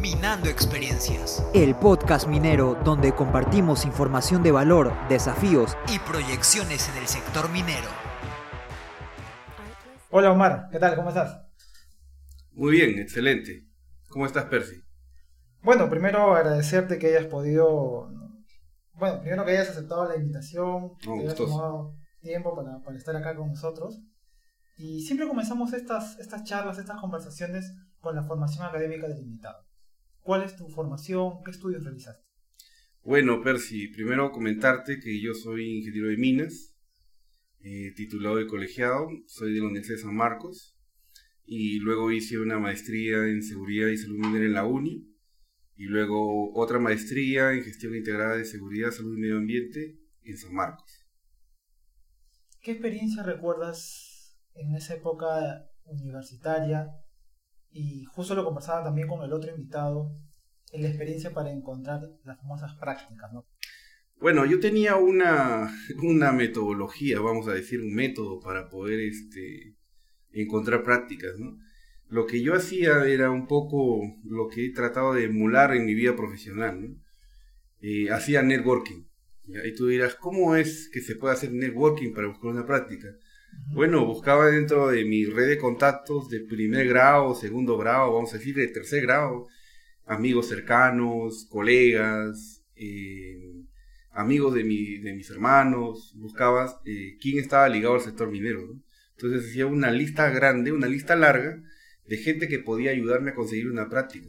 Minando Experiencias. El podcast minero donde compartimos información de valor, desafíos y proyecciones en el sector minero. Hola Omar, ¿qué tal? ¿Cómo estás? Muy bien, excelente. ¿Cómo estás, Percy? Bueno, primero agradecerte que hayas podido, bueno, primero que hayas aceptado la invitación, que hayas tomado tiempo para, para, estar acá con nosotros. Y siempre comenzamos estas, estas charlas, estas conversaciones con la formación académica del invitado. ¿Cuál es tu formación? ¿Qué estudios realizaste? Bueno, Percy, primero comentarte que yo soy ingeniero de minas, eh, titulado de colegiado, soy de la Universidad de San Marcos y luego hice una maestría en seguridad y salud minera en la UNI y luego otra maestría en gestión integrada de seguridad, salud y medio ambiente en San Marcos. ¿Qué experiencia recuerdas en esa época universitaria y justo lo conversaba también con el otro invitado, en la experiencia para encontrar las famosas prácticas, ¿no? Bueno, yo tenía una, una metodología, vamos a decir, un método para poder este, encontrar prácticas, ¿no? Lo que yo hacía era un poco lo que he tratado de emular en mi vida profesional, ¿no? Eh, hacía networking. Y tú dirás, ¿cómo es que se puede hacer networking para buscar una práctica? Bueno, buscaba dentro de mi red de contactos de primer grado, segundo grado, vamos a decir de tercer grado, amigos cercanos, colegas, eh, amigos de, mi, de mis hermanos, buscaba eh, quién estaba ligado al sector minero. Entonces hacía una lista grande, una lista larga de gente que podía ayudarme a conseguir una práctica.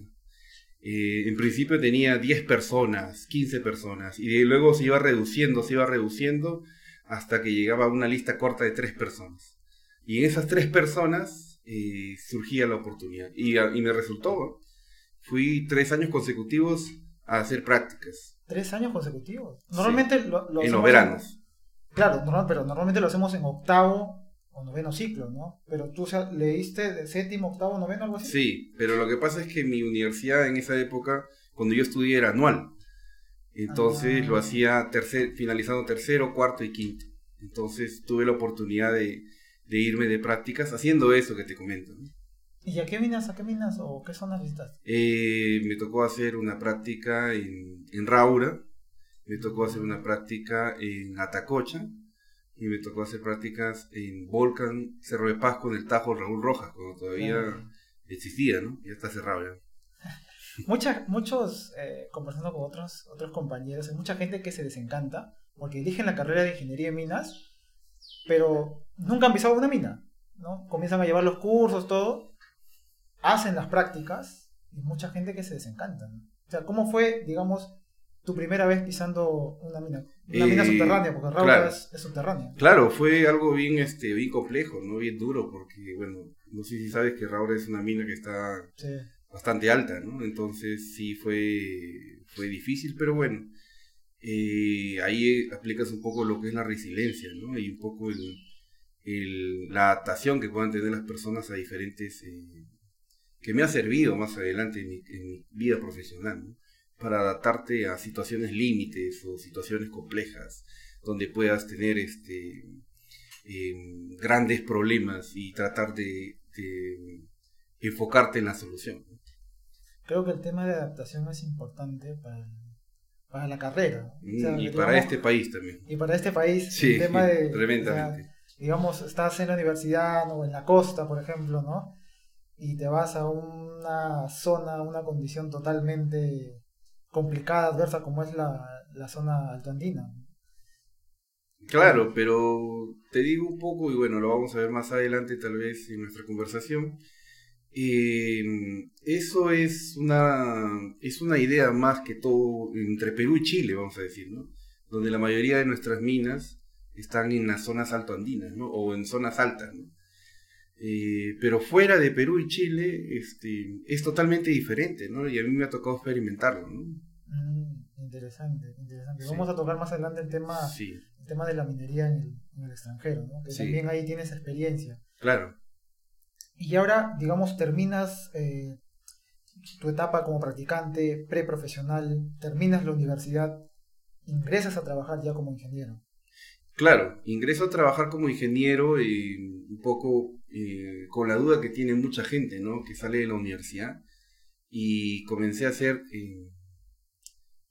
Eh, en principio tenía 10 personas, 15 personas, y luego se iba reduciendo, se iba reduciendo hasta que llegaba a una lista corta de tres personas. Y en esas tres personas eh, surgía la oportunidad. Y, me resultó. Fui tres años consecutivos a hacer prácticas. ¿Tres años consecutivos? Normalmente lo, En los veranos. claro, pero normalmente lo hacemos en octavo o noveno ciclo, ¿no? Pero tú leíste de séptimo, octavo, noveno, algo así. Sí, pero lo que pasa es que mi universidad en esa época, cuando yo estudié, era anual. Entonces lo ah. hacía tercer, finalizando tercero, cuarto y quinto. Entonces tuve la oportunidad de, irme de prácticas haciendo eso que te comento. ¿Y a qué minas, a qué minas o qué zonas visitas? Eh, me tocó hacer una práctica en, en Raura, me tocó hacer una práctica en Atacocha y me tocó hacer prácticas en Volcan, Cerro de Paz con el Tajo Raúl Rojas, cuando todavía existía, ¿no? Ya está cerrado ya. Mucha, muchos, eh, conversando con otros, otros compañeros, hay mucha gente que se desencanta porque eligen la carrera de ingeniería de minas, pero nunca han pisado una mina, ¿no? Comienzan a llevar los cursos, todo, hacen las prácticas y mucha gente que se desencanta. O sea, ¿cómo fue, digamos, tu primera vez pisando una mina? Una mina eh, subterránea, porque Raúl es, subterránea. Claro, fue algo bien, este, bien complejo, ¿no? Bien duro, porque, bueno, no sé si sabes que Raúl es una mina que está bastante alta, ¿no? Entonces sí fue, fue difícil, pero bueno, eh, ahí aplicas un poco lo que es la resiliencia, ¿no? Y un poco el, la adaptación que puedan tener las personas a diferentes... Eh, que me ha servido más adelante en mi, vida profesional, ¿no? Para adaptarte a situaciones límites o situaciones complejas, donde puedas tener este, em, grandes problemas y tratar de, enfocarte en la solución. Creo que el tema de adaptación es importante para para la carrera. Mm, y para este país también. Y para este país, sí, el tema de. Tremendamente. digamos, estás en la universidad o en la costa, por ejemplo, ¿no? Y te vas a una zona, una condición totalmente complicada, adversa, como es la, la zona altoandina. Claro, pero te digo un poco, y bueno, lo vamos a ver más adelante, tal vez en nuestra conversación eso es una, es una idea más que todo entre Perú y Chile, vamos a decir, ¿no? Donde la mayoría de nuestras minas están en las zonas altoandinas, ¿no? O en zonas altas, ¿no? Eh, pero fuera de Perú y Chile este, es totalmente diferente, ¿no? Y a mí me ha tocado experimentarlo, ¿no? Mm, interesante, interesante. Vamos a tocar más adelante el tema, el tema de la minería en el, extranjero, ¿no? Que también ahí tienes experiencia. Claro. Y ahora, digamos, terminas eh, tu etapa como practicante, preprofesional, terminas la universidad, ingresas a trabajar ya como ingeniero. Claro, ingreso a trabajar como ingeniero un poco eh, con la duda que tiene mucha gente, ¿no? Que sale de la universidad y comencé a hacer eh,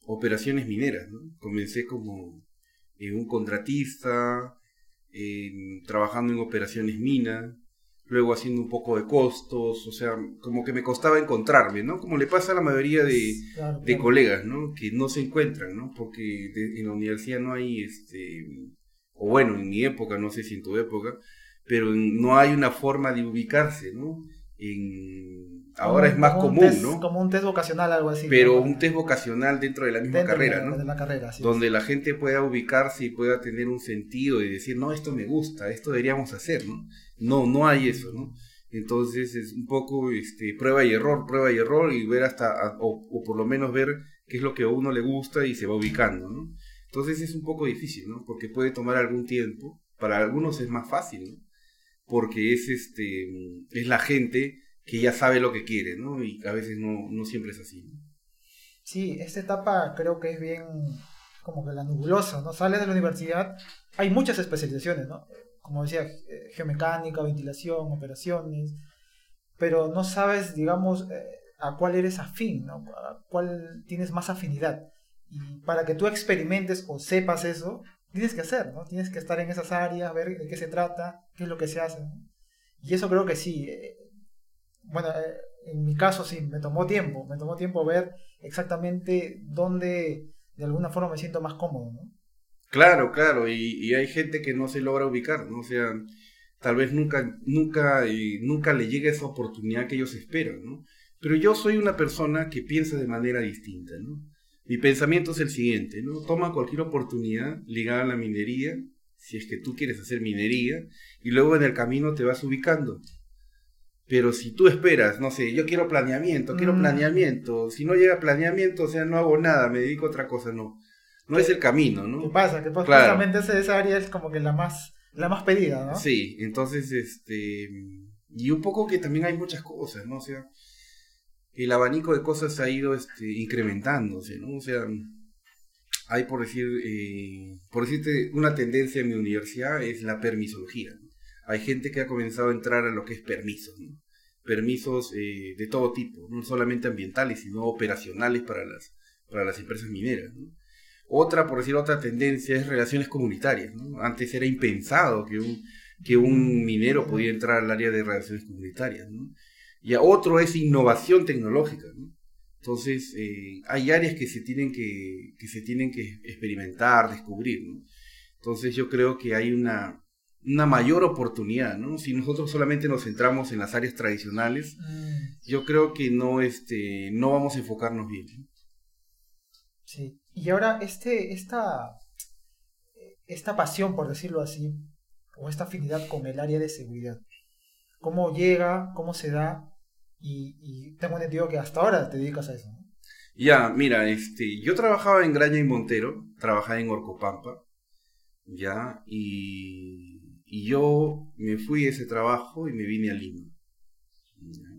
operaciones mineras. ¿no? Comencé como un contratista, trabajando en operaciones minas, luego haciendo un poco de costos, o sea, como que me costaba encontrarme, ¿no? Como le pasa a la mayoría de, de colegas, ¿no? Que no se encuentran, ¿no? Porque en la universidad no hay, este, o bueno, en mi época, no sé si en tu época, pero no hay una forma de ubicarse, ¿no? En, ahora es más común, ¿no? Como un test vocacional, algo así. Pero un test vocacional dentro de la misma carrera, ¿no? Donde la gente pueda ubicarse y pueda tener un sentido y decir, no, esto me gusta, esto deberíamos hacer, ¿no? No, no hay eso, ¿no? Entonces es un poco este, prueba y error, prueba y error y ver hasta, o, por lo menos ver qué es lo que a uno le gusta y se va ubicando, ¿no? Entonces es un poco difícil, ¿no? Porque puede tomar algún tiempo, para algunos es más fácil, ¿no? Porque es, este, es la gente que ya sabe lo que quiere, ¿no? Y a veces no, no siempre es así, ¿no? Sí, esta etapa creo que es bien como que la nubulosa, ¿no? Sales de la universidad, hay muchas especializaciones, ¿no? Como decía, eh, geomecánica, ventilación, operaciones, pero no sabes, digamos, eh, a cuál eres afín, ¿no? a cuál tienes más afinidad. Y para que tú experimentes o sepas eso, tienes que hacer, ¿no? Tienes que estar en esas áreas, ver de qué se trata, qué es lo que se hace. Y eso creo que sí. Eh, bueno, en mi caso sí, me tomó tiempo, me tomó tiempo ver exactamente dónde de alguna forma me siento más cómodo, ¿no? Claro, claro, y, hay gente que no se logra ubicar, ¿no? O sea, tal vez nunca, nunca, nunca le llegue esa oportunidad que ellos esperan, ¿no? Pero yo soy una persona que piensa de manera distinta, ¿no? Mi pensamiento es el siguiente, ¿no? Toma cualquier oportunidad ligada a la minería, si es que tú quieres hacer minería, y luego en el camino te vas ubicando. Pero si tú esperas, no sé, yo quiero planeamiento, quiero mm. planeamiento, si no llega planeamiento, o sea, no hago nada, me dedico a otra cosa, no no es el camino, ¿no? ¿Qué pasa? Que pues, justamente esa área es como que la más, la más pedida, ¿no? Sí, entonces, este, y un poco que también hay muchas cosas, ¿no? O sea, el abanico de cosas ha ido este, incrementándose, ¿no? O sea, hay por decir, eh, por decirte, una tendencia en mi universidad es la permisología. Hay gente que ha comenzado a entrar a lo que es permisos, ¿no? Permisos eh, de todo tipo, no solamente ambientales, sino operacionales para las, para las empresas mineras, ¿no? Otra, por decir otra tendencia, es relaciones comunitarias. Antes era impensado que un, que un minero podía entrar al área de relaciones comunitarias. Y otro es innovación tecnológica. Entonces, eh, hay áreas que se tienen que, que, se tienen que experimentar, descubrir. Entonces, yo creo que hay una, una mayor oportunidad, ¿no? Si nosotros solamente nos centramos en las áreas tradicionales, mm. yo creo que no, este, no vamos a enfocarnos bien. Sí. Y ahora, este, esta, esta pasión, por decirlo así, o esta afinidad con el área de seguridad, ¿cómo llega? ¿Cómo se da? Y, tengo entendido que hasta ahora te dedicas a eso. Ya, mira, este, yo trabajaba en Graña y Montero, trabajaba en Orcopampa, ya, y, y yo me fui de ese trabajo y me vine a Lima.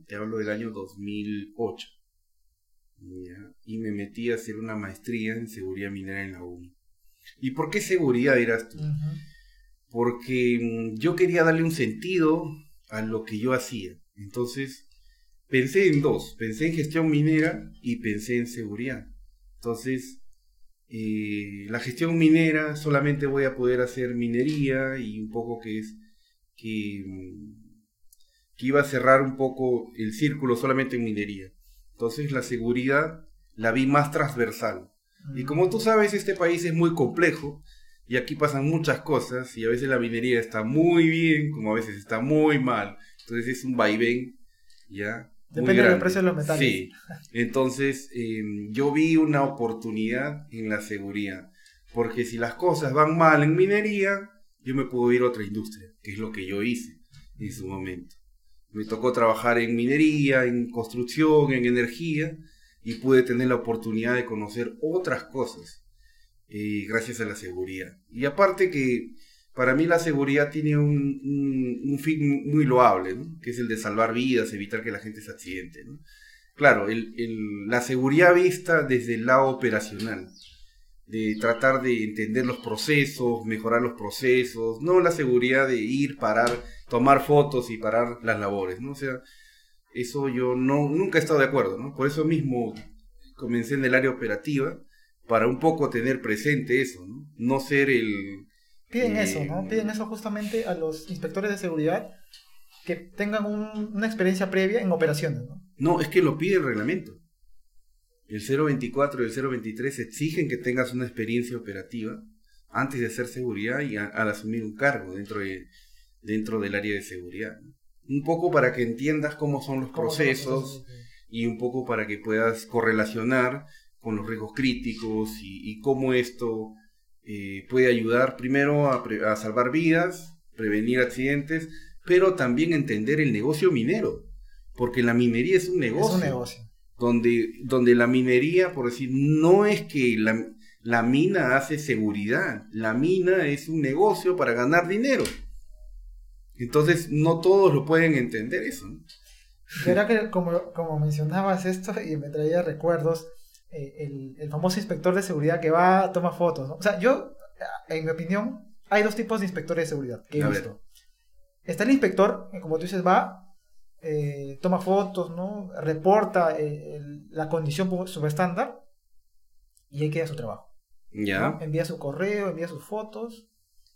Te hablo del año 2008 y me metí a hacer una maestría en seguridad minera en la UNI. ¿Y por qué seguridad dirás tú? Porque mm, yo quería darle un sentido a lo que yo hacía. Entonces, pensé en dos. Pensé en gestión minera y pensé en seguridad. Entonces, eh, la gestión minera solamente voy a poder hacer minería y un poco que es que, mm, que iba a cerrar un poco el círculo solamente en minería. Entonces la seguridad la vi más transversal. Y como tú sabes, este país es muy complejo y aquí pasan muchas cosas y a veces la minería está muy bien, como a veces está muy mal. Entonces es un vaivén, ¿ya? Depende del precio de los metales. Sí. Entonces em, yo vi una oportunidad en la seguridad. Porque si las cosas van mal en minería, yo me puedo ir a otra industria, que es lo que yo hice en su momento. Me tocó trabajar en minería, en construcción, en energía y pude tener la oportunidad de conocer otras cosas eh, gracias a la seguridad. Y aparte que para mí la seguridad tiene un, fin muy loable, que es el de salvar vidas, evitar que la gente se accidente. Claro, la seguridad vista desde el lado operacional, de tratar de entender los procesos, mejorar los procesos, no la seguridad de ir, parar tomar fotos y parar las labores, ¿no? O sea, Eso yo no, nunca he estado de acuerdo, ¿no? Por eso mismo comencé en el área operativa, para un poco tener presente eso, ¿no? No ser el... Piden eh, eso, ¿no? Piden eso justamente a los inspectores de seguridad que tengan un- una experiencia previa en operaciones, ¿no? No, es que lo pide el reglamento. El 024 y el 023 exigen que tengas una experiencia operativa antes de hacer seguridad y a- al asumir un cargo dentro, de, dentro del área de seguridad. Un poco para que entiendas cómo son los ¿Cómo son los procesos y un poco para que puedas correlacionar con los riesgos críticos y, y cómo esto eh, puede ayudar primero a, pre- a salvar vidas, prevenir accidentes, pero también entender el negocio minero, porque la minería es un negocio. Es un negocio. Donde, donde la minería, por decir, no es que la, la mina hace seguridad, la mina es un negocio para ganar dinero. Entonces, no todos lo pueden entender eso. ¿no? Verá que como, como mencionabas esto y me traía recuerdos, eh, el, el famoso inspector de seguridad que va, toma fotos, ¿no? O sea, yo, en mi opinión, hay dos tipos de inspectores de seguridad que he A visto. Está el inspector, que como tú dices, va, eh, toma fotos, ¿no? Reporta eh, el- la condición subestándar y ahí queda su trabajo. ¿Ya? ¿no? Envía su correo, envía sus fotos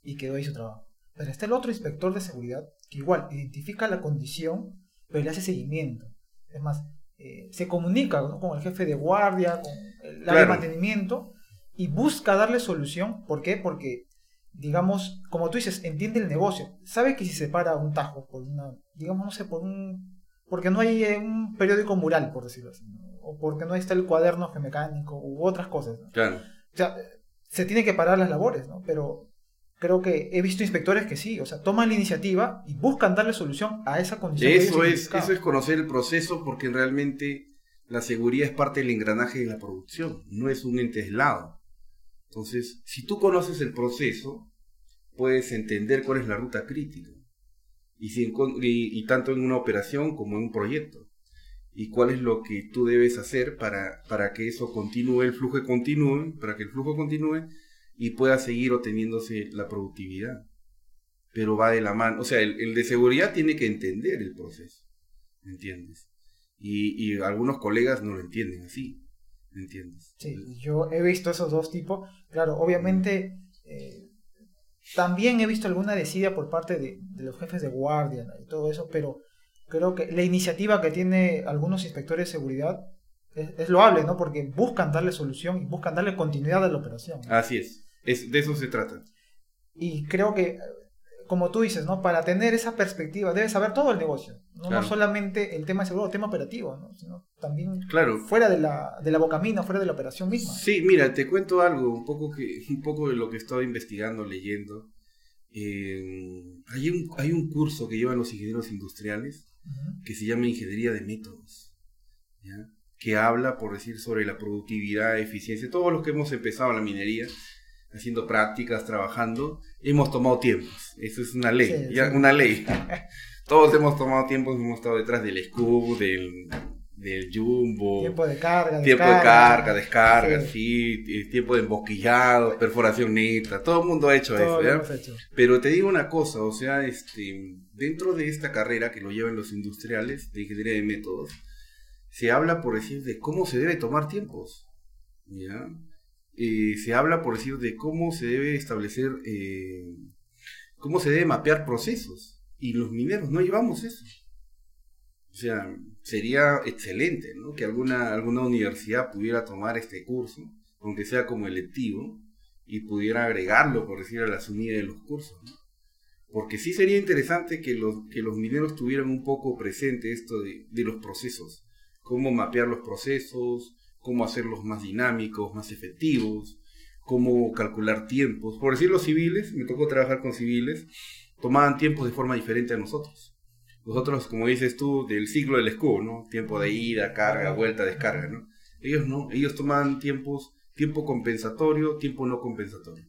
y quedó ahí su trabajo. Pero está el otro inspector de seguridad que igual identifica la condición, pero le hace seguimiento. Es más, eh, se comunica ¿no? con el jefe de guardia, con el área de Claro. mantenimiento y busca darle solución. ¿Por qué? Porque, digamos, como tú dices, entiende el negocio. Sabe que si se para un tajo por una, digamos, no sé, por un... Porque no hay eh, un periódico mural, por decirlo así. ¿no? O porque no está el cuaderno mecánico u otras cosas. ¿no? Claro. O sea, se tiene que parar las labores, ¿no? Pero creo que he visto inspectores que sí, o sea, toman la iniciativa y buscan darle solución a esa condición. Eso es, eso es conocer el proceso porque realmente la seguridad es parte del engranaje de la producción, no es un ente aislado. Entonces, si tú conoces el proceso, puedes entender cuál es la ruta crítica. Y, si y, y tanto en una operación como en un proyecto. Y cuál es lo que tú debes hacer para, para que eso continúe, el flujo continúe, para que el flujo continúe y pueda seguir obteniéndose la productividad pero va de la mano. O sea, el, el de seguridad tiene que entender el proceso, ¿me entiendes? Y, y algunos colegas no lo entienden así, ¿me entiendes? Sí, yo he visto esos dos tipos. Claro, obviamente eh, también he visto alguna desidia por parte de, de los jefes de guardia ¿no? y todo eso, pero creo que la iniciativa que tiene algunos inspectores de seguridad es, es loable, ¿no? Porque buscan darle solución y buscan darle continuidad a la operación. Así es, es de eso se trata. Y creo que, como tú dices, ¿no? Para tener esa perspectiva, debes saber todo el negocio. No, Claro. no solamente el tema seguro, el tema operativo, ¿no? Sino también Claro. fuera de la, de la bocamina, fuera de la operación misma. Sí, mira, te cuento algo, un poco, que, un poco de lo que estaba investigando, leyendo. Eh, hay, un, hay un curso que llevan los ingenieros industriales que se llama Ingeniería de Métodos, ¿ya? que habla, por decir, sobre la productividad, eficiencia. Todos los que hemos empezado la minería, haciendo prácticas, trabajando, hemos tomado tiempos. Eso es una ley, Sí, ya, sí. una ley. Todos hemos tomado tiempos, hemos estado detrás del SCUB, del, del Jumbo, Tiempo de carga, tiempo de carga, descarga, Sí. sí, tiempo de embosquillado, perforación neta, todo el mundo ha hecho Todo eso, ¿ya? hecho. Pero te digo una cosa, o sea, este, dentro de esta carrera que lo llevan los industriales de ingeniería de métodos, se habla, por decir, de cómo se debe tomar tiempos, ¿ya? Eh, se habla, por decir, de cómo se debe establecer, eh, cómo se debe mapear procesos, y los mineros no llevamos eso. O sea, sería excelente, ¿no? Que alguna, alguna universidad pudiera tomar este curso, aunque sea como electivo, y pudiera agregarlo, por decir, a la sumida de los cursos. Porque sí sería interesante que los, que los mineros tuvieran un poco presente esto de los procesos, cómo mapear los procesos, cómo hacerlos más dinámicos, más efectivos, cómo calcular tiempos. Por decir los civiles, me tocó trabajar con civiles, tomaban tiempos de forma diferente a nosotros. Nosotros, como dices tú, del ciclo del escudo, ¿no? Tiempo de ida, carga, vuelta, descarga, ¿no? Ellos no, ellos tomaban tiempos, tiempo compensatorio, tiempo no compensatorio.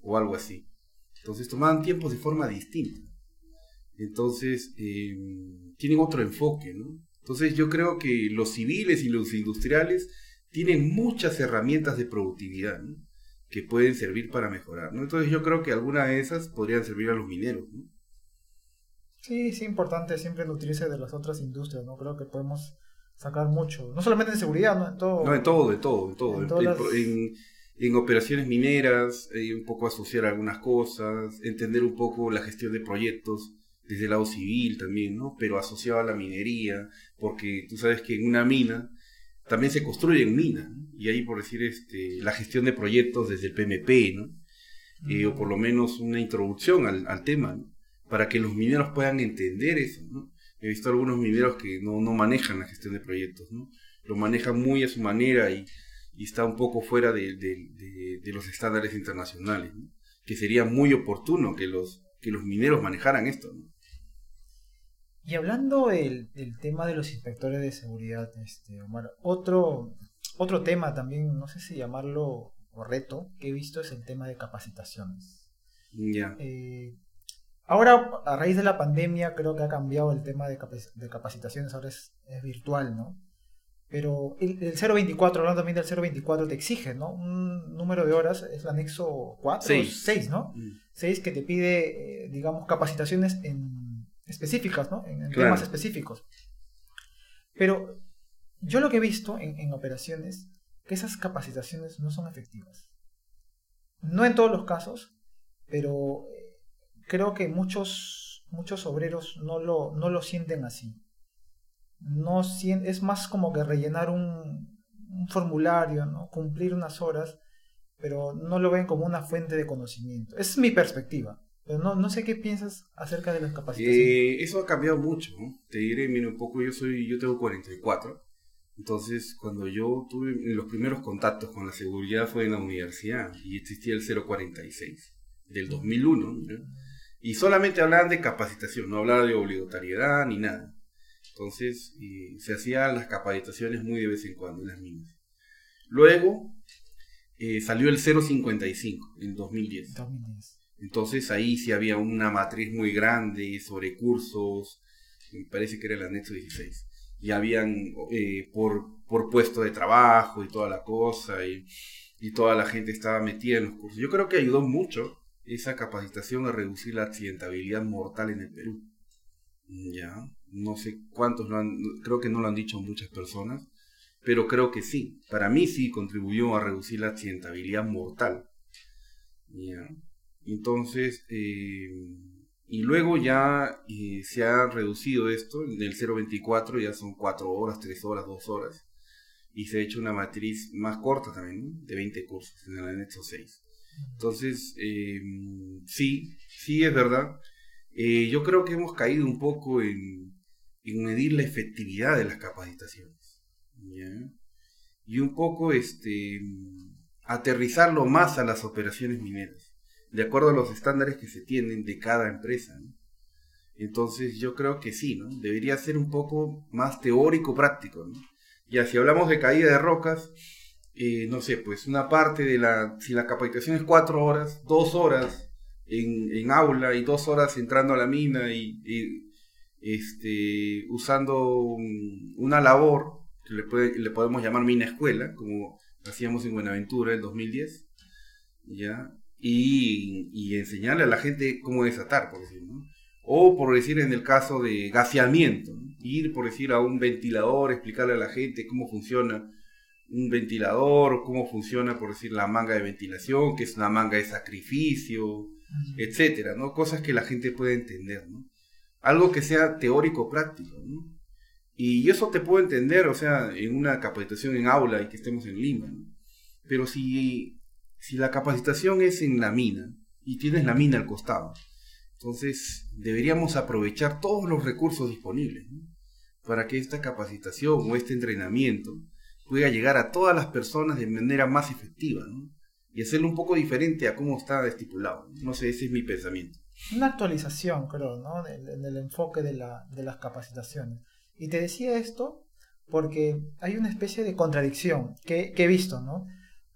O algo así. Entonces tomaban tiempos de forma distinta. Entonces, eh, tienen otro enfoque, ¿no? Entonces yo creo que los civiles y los industriales tienen muchas herramientas de productividad, ¿no? que pueden servir para mejorar, ¿no? Entonces yo creo que algunas de esas podrían servir a los mineros, ¿no? Sí, sí, importante siempre nutrirse de las otras industrias, ¿no? Creo que podemos sacar mucho, no solamente en seguridad, ¿no? En todo. No, en todo, en todo, en todo. En En, todas las- en- en operaciones mineras, eh, un poco asociar algunas cosas, entender un poco la gestión de proyectos desde el lado civil también, ¿no? Pero asociado a la minería, porque tú sabes que en una mina también se construyen minas, ¿no? Y ahí, por decir, este, la gestión de proyectos desde el PMP, ¿no? Eh, o por lo menos una introducción al, tema. Para que los mineros puedan entender eso, ¿no? He visto algunos mineros que no, manejan la gestión de proyectos, ¿no? Lo manejan muy a su manera y, está un poco fuera de, los estándares internacionales. Que sería muy oportuno que los, que los mineros manejaran esto, ¿no? Y hablando del, del tema de los inspectores de seguridad, este, Omar, otro, otro tema también, no sé si llamarlo o reto, que he visto es el tema de capacitaciones. Ya. Eh, ahora, a raíz de la pandemia, creo que ha cambiado el tema de, capac- de capacitaciones, ahora es, es virtual, ¿no? Pero el, el 024, hablando también del 024, te exige, ¿no? Un número de horas, es el anexo 4, Seis. 6, ¿no? Mm. 6 que te pide, eh, digamos, capacitaciones en específicas, ¿no? En, en Claro. temas específicos. Pero yo lo que he visto en, en operaciones, que esas capacitaciones no son efectivas. No en todos los casos, pero eh, creo que muchos, muchos obreros no lo, no lo sienten así. No es más como que rellenar un, un formulario, ¿no? cumplir unas horas, pero no lo ven como una fuente de conocimiento. Esa es mi perspectiva. Pero no, no sé qué piensas acerca de las capacitaciones. Eh, eso ha cambiado mucho, ¿no? Te diré, mira, un poco, yo soy, yo tengo 44. Entonces, cuando yo tuve los primeros contactos con la seguridad fue en la universidad y existía el 046 del 2001. ¿no? Y solamente hablaban de capacitación, no hablaban de obligatoriedad ni nada. Entonces, eh, se hacían las capacitaciones muy de vez en cuando en las minas. Luego, eh, salió el 055 en 2010. 2010. Entonces ahí sí había una matriz muy grande sobre cursos, me parece que era el anexo 16. Y habían eh, por, por puesto de trabajo y toda la cosa, y, y toda la gente estaba metida en los cursos. Yo creo que ayudó mucho esa capacitación a reducir la accidentabilidad mortal en el Perú. Ya, no sé cuántos lo han, creo que no lo han dicho muchas personas, pero creo que sí. Para mí sí contribuyó a reducir la accidentabilidad mortal. Ya. Entonces, eh, y luego ya eh, se ha reducido esto, en el 024 ya son 4 horas, 3 horas, 2 horas, y se ha hecho una matriz más corta también, de 20 cursos, en el anexo 6. Entonces, eh, sí, sí es verdad. Eh, yo creo que hemos caído un poco en, en medir la efectividad de las capacitaciones. Y un poco este, aterrizarlo más a las operaciones mineras de acuerdo a los estándares que se tienen de cada empresa. Entonces yo creo que sí, ¿no? Debería ser un poco más teórico práctico, ¿no? Ya si hablamos de caída de rocas, eh, no sé, pues una parte de la, si la capacitación es cuatro horas, dos horas en, aula y dos horas entrando a la mina y, y, este, usando un- una labor que le, podemos llamar mina escuela, como hacíamos en Buenaventura en 2010, ¿ya? Y, y enseñarle a la gente cómo desatar, por decir, ¿no? O por decir en el caso de gaseamiento, ¿no? ir por decir a un ventilador, explicarle a la gente cómo funciona un ventilador, cómo funciona por decir la manga de ventilación, que es una manga de sacrificio, etcétera, ¿no? Cosas que la gente puede entender, ¿no? Algo que sea teórico práctico, ¿no? Y eso te puedo entender, o sea, en una capacitación en aula y que estemos en Lima, ¿no? Pero si si la capacitación es en la mina y tienes la mina al costado, entonces deberíamos aprovechar todos los recursos disponibles para que esta capacitación o este entrenamiento pueda llegar a todas las personas de manera más efectiva y hacerlo un poco diferente a cómo está estipulado. No sé, ese es mi pensamiento. Una actualización, creo, ¿no? Del, del enfoque de, la, de las capacitaciones. Y te decía esto porque hay una especie de contradicción que he visto, ¿no?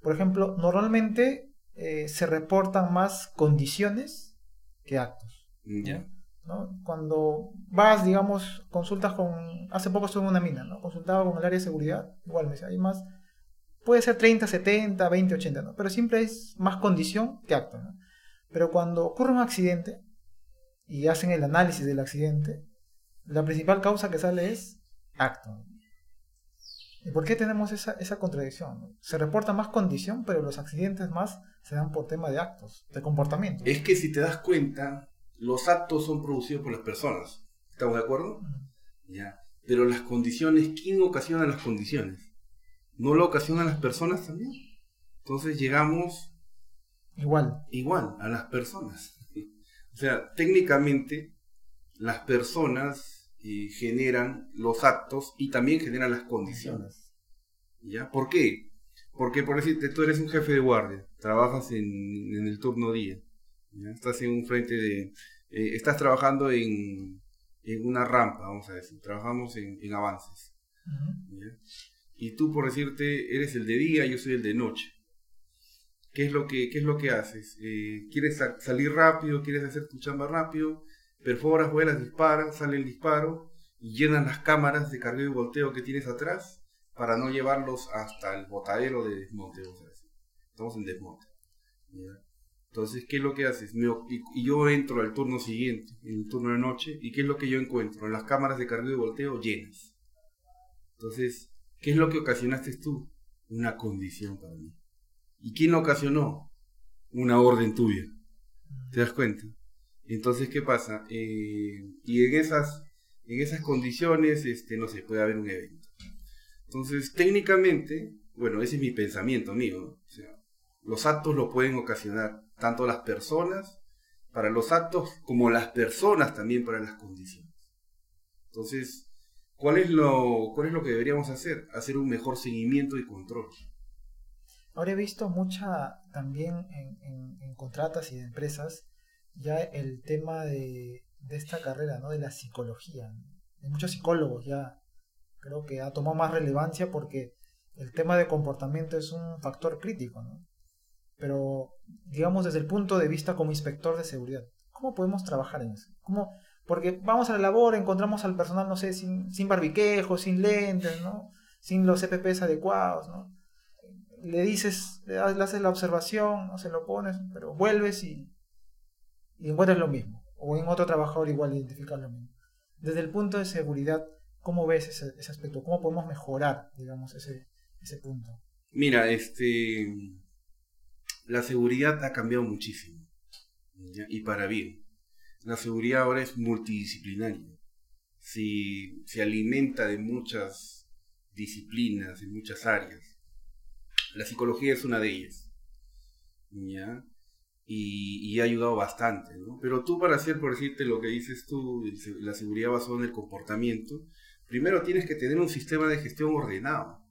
Por ejemplo, normalmente eh, se reportan más condiciones que actos. ¿Ya? ¿no? Cuando vas, digamos, consultas con... Hace poco estuve en una mina, ¿no? Consultaba con el área de seguridad, igual me decía, hay más... Puede ser 30, 70, 20, 80, ¿no? Pero siempre es más condición que acto, ¿no? Pero cuando ocurre un accidente, y hacen el análisis del accidente, la principal causa que sale es acto. ¿Y por qué tenemos esa, esa contradicción? Se reporta más condición, pero los accidentes más se dan por tema de actos, de comportamiento. Es que si te das cuenta, los actos son producidos por las personas. ¿Estamos de acuerdo? Ya. Pero las condiciones, ¿quién ocasiona las condiciones? ¿No lo ocasionan las personas también? Entonces llegamos Igual. igual a las personas. O sea, técnicamente las personas eh, generan los actos y también generan las condiciones. ¿Ya? ¿Por qué? Porque, por decirte, tú eres un jefe de guardia, trabajas en, en el turno día, ¿ya? estás en un frente de... eh, estás trabajando en, en una rampa, vamos a decir, trabajamos en, en avances. Y tú, por decirte, eres el de día, yo soy el de noche. ¿Qué es lo que, qué es lo que haces? Eh, ¿Quieres sa- salir rápido? ¿Quieres hacer tu chamba rápido? Perforas, vuelas, disparas, sale el disparo y llenan las cámaras de cargueo y volteo que tienes atrás para no llevarlos hasta el botadero de desmonte. decir. Estamos en desmonte. Entonces, ¿qué es lo que haces? O- y, yo entro al turno siguiente, en el turno de noche, ¿y qué es lo que yo encuentro? Las cámaras de cargueo y volteo llenas. Entonces, ¿qué es lo que ocasionaste tú? Una condición para mí. ¿Y quién lo ocasionó? Una orden tuya. ¿Te das cuenta? Entonces, ¿qué pasa? Eh, y en esas, en esas condiciones, este, no sé, puede haber un evento. Entonces, técnicamente, bueno, ese es mi pensamiento mío. O sea, los actos lo pueden ocasionar tanto las personas para los actos como las personas también para las condiciones. Entonces, ¿cuál es lo, cuál es lo que deberíamos hacer? Hacer un mejor seguimiento y control. Ahora he visto mucha también en, en- en contratas y de empresas ya el tema de, esta carrera, ¿no? De la psicología. Hay muchos psicólogos ya creo que ha tomado más relevancia porque el tema de comportamiento es un factor crítico, ¿no? Pero digamos desde el punto de vista como inspector de seguridad, ¿cómo podemos trabajar en eso? ¿Cómo? Porque vamos a la labor, encontramos al personal, no sé, sin, sin barbiquejo, sin lentes, ¿no? Sin los EPPs adecuados, ¿no? le dices, le haces la observación, no se lo pones, pero vuelves y, y encuentras lo mismo. O en otro trabajador igual identificas lo mismo. Desde el punto de seguridad, ¿cómo ves ese, ese aspecto? ¿Cómo podemos mejorar, digamos, ese, ese punto? Mira, este, la seguridad ha cambiado muchísimo ¿ya? y para bien. La seguridad ahora es multidisciplinaria. Se, se alimenta de muchas disciplinas, de muchas áreas. La psicología es una de ellas. ¿ya? Y, ha ayudado bastante, ¿no? Pero tú para hacer, por decirte lo que dices tú, la seguridad basada en el comportamiento, primero tienes que tener un sistema de gestión ordenado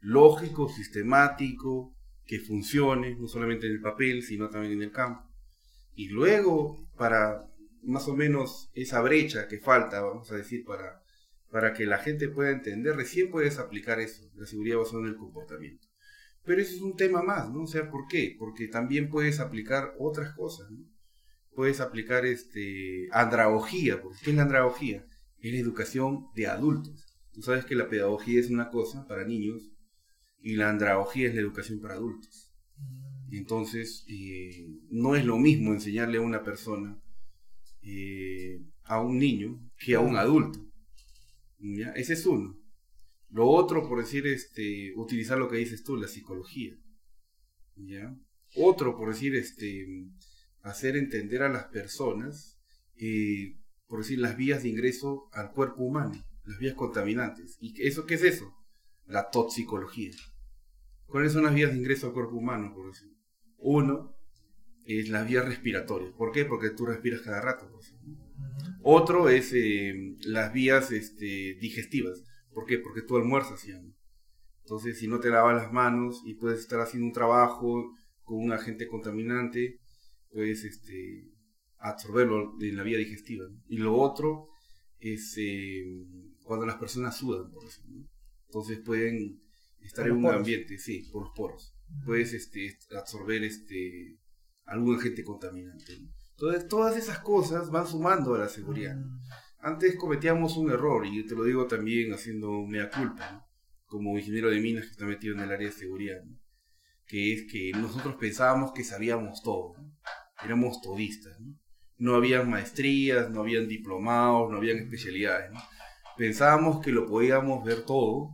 lógico, sistemático, que funcione, no solamente en el papel, sino también en el campo. Y luego, para más o menos esa brecha que falta, vamos a decir, para, para que la gente pueda entender, recién puedes aplicar eso, la seguridad basada en el comportamiento. Pero eso es un tema más, ¿no? O sea, ¿por qué? Porque también puedes aplicar otras cosas, ¿no? Puedes aplicar este, andragogía, porque ¿qué es la andragogía? Es la educación de adultos. Tú sabes que la pedagogía es una cosa para niños y la andragogía es la educación para adultos. Entonces, eh, no es lo mismo enseñarle a una persona, eh, a un niño, que a un adulto. Ese es uno. Lo otro, por decir, este, utilizar lo que dices tú, la psicología. ¿Ya? Otro, por decir, este, hacer entender a las personas, eh, por decir, las vías de ingreso al cuerpo humano, las vías contaminantes. ¿Y eso qué es eso? La toxicología. ¿Cuáles son las vías de ingreso al cuerpo humano, por decir? Uno es las vías respiratorias. ¿Por qué? Porque tú respiras cada rato. por decir. Otro es eh, las vías este, digestivas. ¿Por qué? Porque tú almuerzas ya. ¿no? Entonces, si no te lavas las manos y puedes estar haciendo un trabajo con un agente contaminante, puedes este, absorberlo en la vía digestiva. ¿no? Y lo otro es eh, cuando las personas sudan, por decir, ¿no? Entonces pueden estar en un poros. ambiente, sí, por los poros. Puedes este, absorber este, algún agente contaminante. Entonces, todas esas cosas van sumando a la seguridad. Antes cometíamos un error, y yo te lo digo también haciendo mea culpa, como ingeniero de minas que está metido en el área de seguridad, que es que nosotros pensábamos que sabíamos todo, éramos todistas. ¿no? no habían maestrías, no habían diplomados, no habían especialidades. Pensábamos que lo podíamos ver todo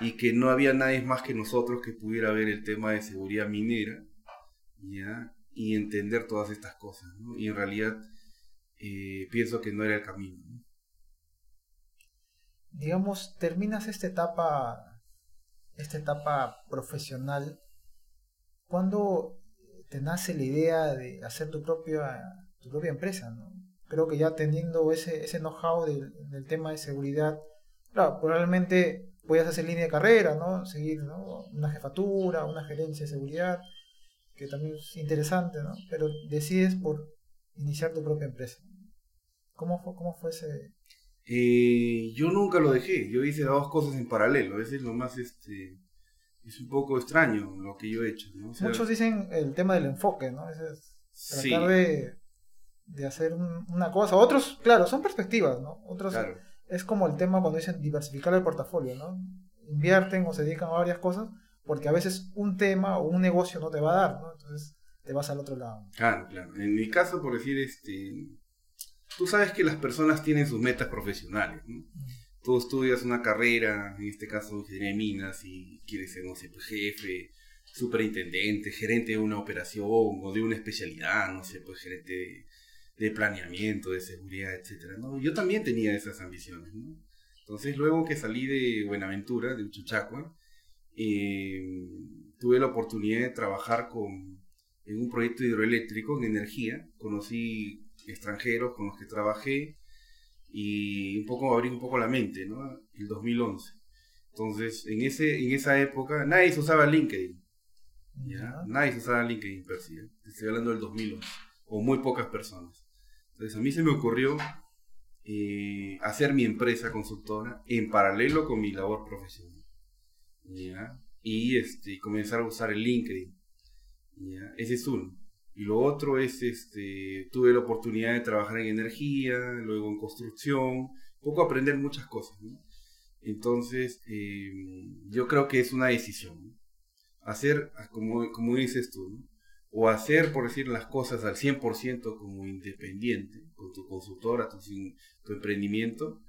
y que no había nadie más que nosotros que pudiera ver el tema de seguridad minera ¿ya? y entender todas estas cosas. Y en realidad eh, pienso que no era el camino. Digamos, terminas esta etapa, esta etapa profesional, cuando te nace la idea de hacer tu propia, tu propia empresa. Creo que ya teniendo ese, ese know-how del, del, tema de seguridad, claro, probablemente puedes hacer línea de carrera, ¿no? Seguir una jefatura, una gerencia de seguridad, que también es interesante, ¿no? Pero decides por iniciar tu propia empresa. ¿Cómo fue, cómo fue ese...? Eh, yo nunca lo dejé, yo hice dos cosas en paralelo, a veces lo más, este, es un poco extraño lo que yo he hecho. ¿no? Muchos dicen el tema del enfoque, ¿no? Es tratar de, de, hacer una cosa. Otros, claro, son perspectivas, ¿no? Otros es como el tema cuando dicen diversificar el portafolio, ¿no? Invierten o se dedican a varias cosas porque a veces un tema o un negocio no te va a dar, ¿no? Entonces te vas al otro lado. Claro, claro. En mi caso, por decir, este, tú sabes que las personas tienen sus metas profesionales, ¿no? tú estudias una carrera, en este caso ingeniería de minas, y quieres ser, no sé, pues, jefe, superintendente, gerente de una operación o de una especialidad, no sé, pues gerente de, planeamiento, de seguridad, etcétera, ¿no? Yo también tenía esas ambiciones, ¿no? Entonces, luego que salí de Buenaventura, de Uchuchacua, eh, tuve la oportunidad de trabajar con, en un proyecto hidroeléctrico en energía. Conocí extranjeros con los que trabajé y un poco abrí un poco la mente, ¿no? El 2011. Entonces, en, ese, en esa época, nadie se usaba LinkedIn. ¿ya? Nadie se usaba LinkedIn, per Estoy hablando del 2011. O muy pocas personas. Entonces, a mí se me ocurrió eh, hacer mi empresa consultora en paralelo con mi labor profesional. ¿ya? Y este, comenzar a usar el LinkedIn. ¿ya? Ese es uno. Y lo otro es, este, tuve la oportunidad de trabajar en energía, luego en construcción, poco aprender muchas cosas. Entonces, eh, yo creo que es una decisión. Hacer, como, como dices tú, o hacer, por decir las cosas al 100% como independiente, con tu consultora, tu, tu emprendimiento,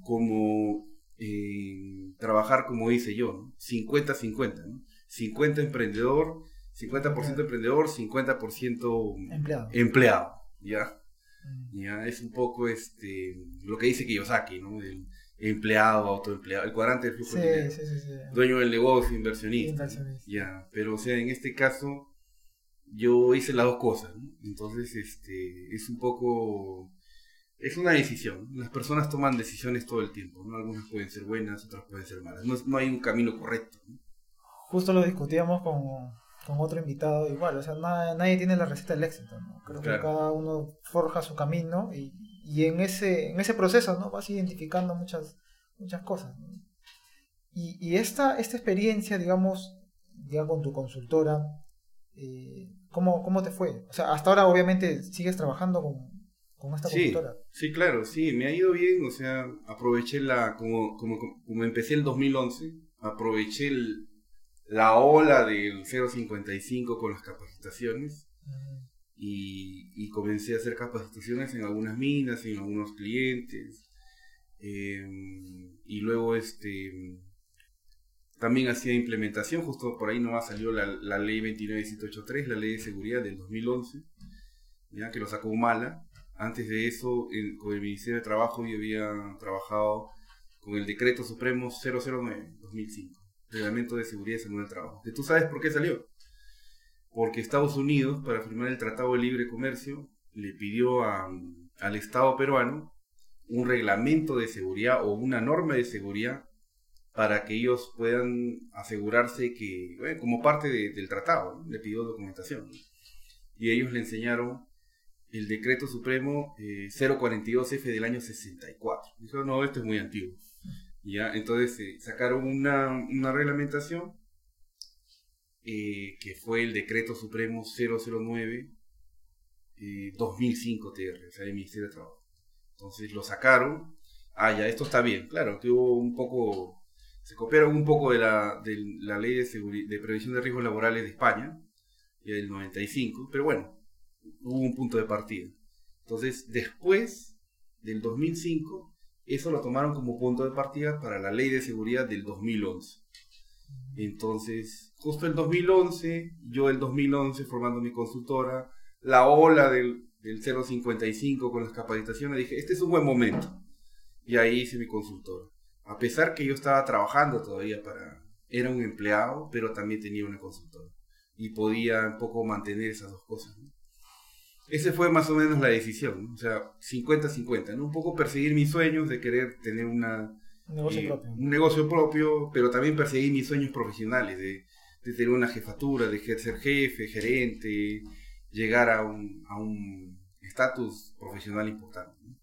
como eh, trabajar como hice yo, 50-50, 50 emprendedor, 50% emprendedor, 50% empleado. empleado ¿ya? Mm. ¿ya? Es un poco este lo que dice Kiyosaki, ¿no? El empleado, autoempleado, el cuadrante del flujo sí, sí, sí, Dueño del negocio, inversionista. Ya, pero o sea, en este caso yo hice las dos cosas, Entonces, este, es un poco es una decisión. Las personas toman decisiones todo el tiempo, ¿no? Algunas pueden ser buenas, otras pueden ser malas. No, no hay un camino correcto. Justo lo discutíamos con, con otro invitado igual, o sea, nadie, tiene la receta del éxito, ¿no? Creo que cada uno forja su camino y, y, en, ese, en ese proceso, ¿no? Vas identificando muchas, muchas cosas, Y, y esta, esta experiencia, digamos, ya con tu consultora, eh, ¿cómo, ¿cómo te fue? O sea, hasta ahora obviamente sigues trabajando con, con esta consultora. Sí, claro, sí, me ha ido bien, o sea, aproveché la, como, como, como empecé el 2011, aproveché el, la ola del 0.55 con las capacitaciones y, comencé a hacer capacitaciones en algunas minas, en algunos clientes. Em, y luego este también hacía implementación, justo por ahí nomás salió la, la ley 29783, la ley de seguridad del 2011, ya que lo sacó Humala. Antes de eso, con el Ministerio de Trabajo yo había trabajado con el Decreto Supremo 009 2005 Reglamento de Seguridad y Salud del Trabajo. ¿Tú sabes por qué salió? Porque Estados Unidos, para firmar el Tratado de Libre Comercio, le pidió al Estado peruano un reglamento de seguridad o una norma de seguridad para que ellos puedan asegurarse que, como parte del tratado, le pidió documentación. Y ellos le enseñaron el decreto supremo 042F eh, del año 64. Dijo, no, esto es muy antiguo. ¿Ya? Entonces eh, sacaron una, una reglamentación eh, que fue el Decreto Supremo 009 2005 TR, o sea, del Ministerio de Trabajo. Entonces lo sacaron, ah, ya, esto está bien, claro, que hubo un poco, se copiaron un poco de la, de la Ley de, de Prevención de Riesgos Laborales de España, del 95, pero bueno, hubo un punto de partida. Entonces, después del 2005, eso lo tomaron como punto de partida para la ley de seguridad del 2011. Entonces, justo el 2011, yo el 2011 formando mi consultora, la ola del, del 055 con las capacitaciones, dije, este es un buen momento. Y ahí hice mi consultora. A pesar que yo estaba trabajando todavía para... Era un empleado, pero también tenía una consultora. Y podía un poco mantener esas dos cosas. Ese fue más o menos la decisión, ¿no? o sea, 50-50, ¿no? Un poco perseguir mis sueños de querer tener una, Un negocio eh, propio. un negocio propio, pero también perseguir mis sueños profesionales, de, de tener una jefatura, de ser jefe, gerente, llegar a un a un estatus profesional importante. ¿no?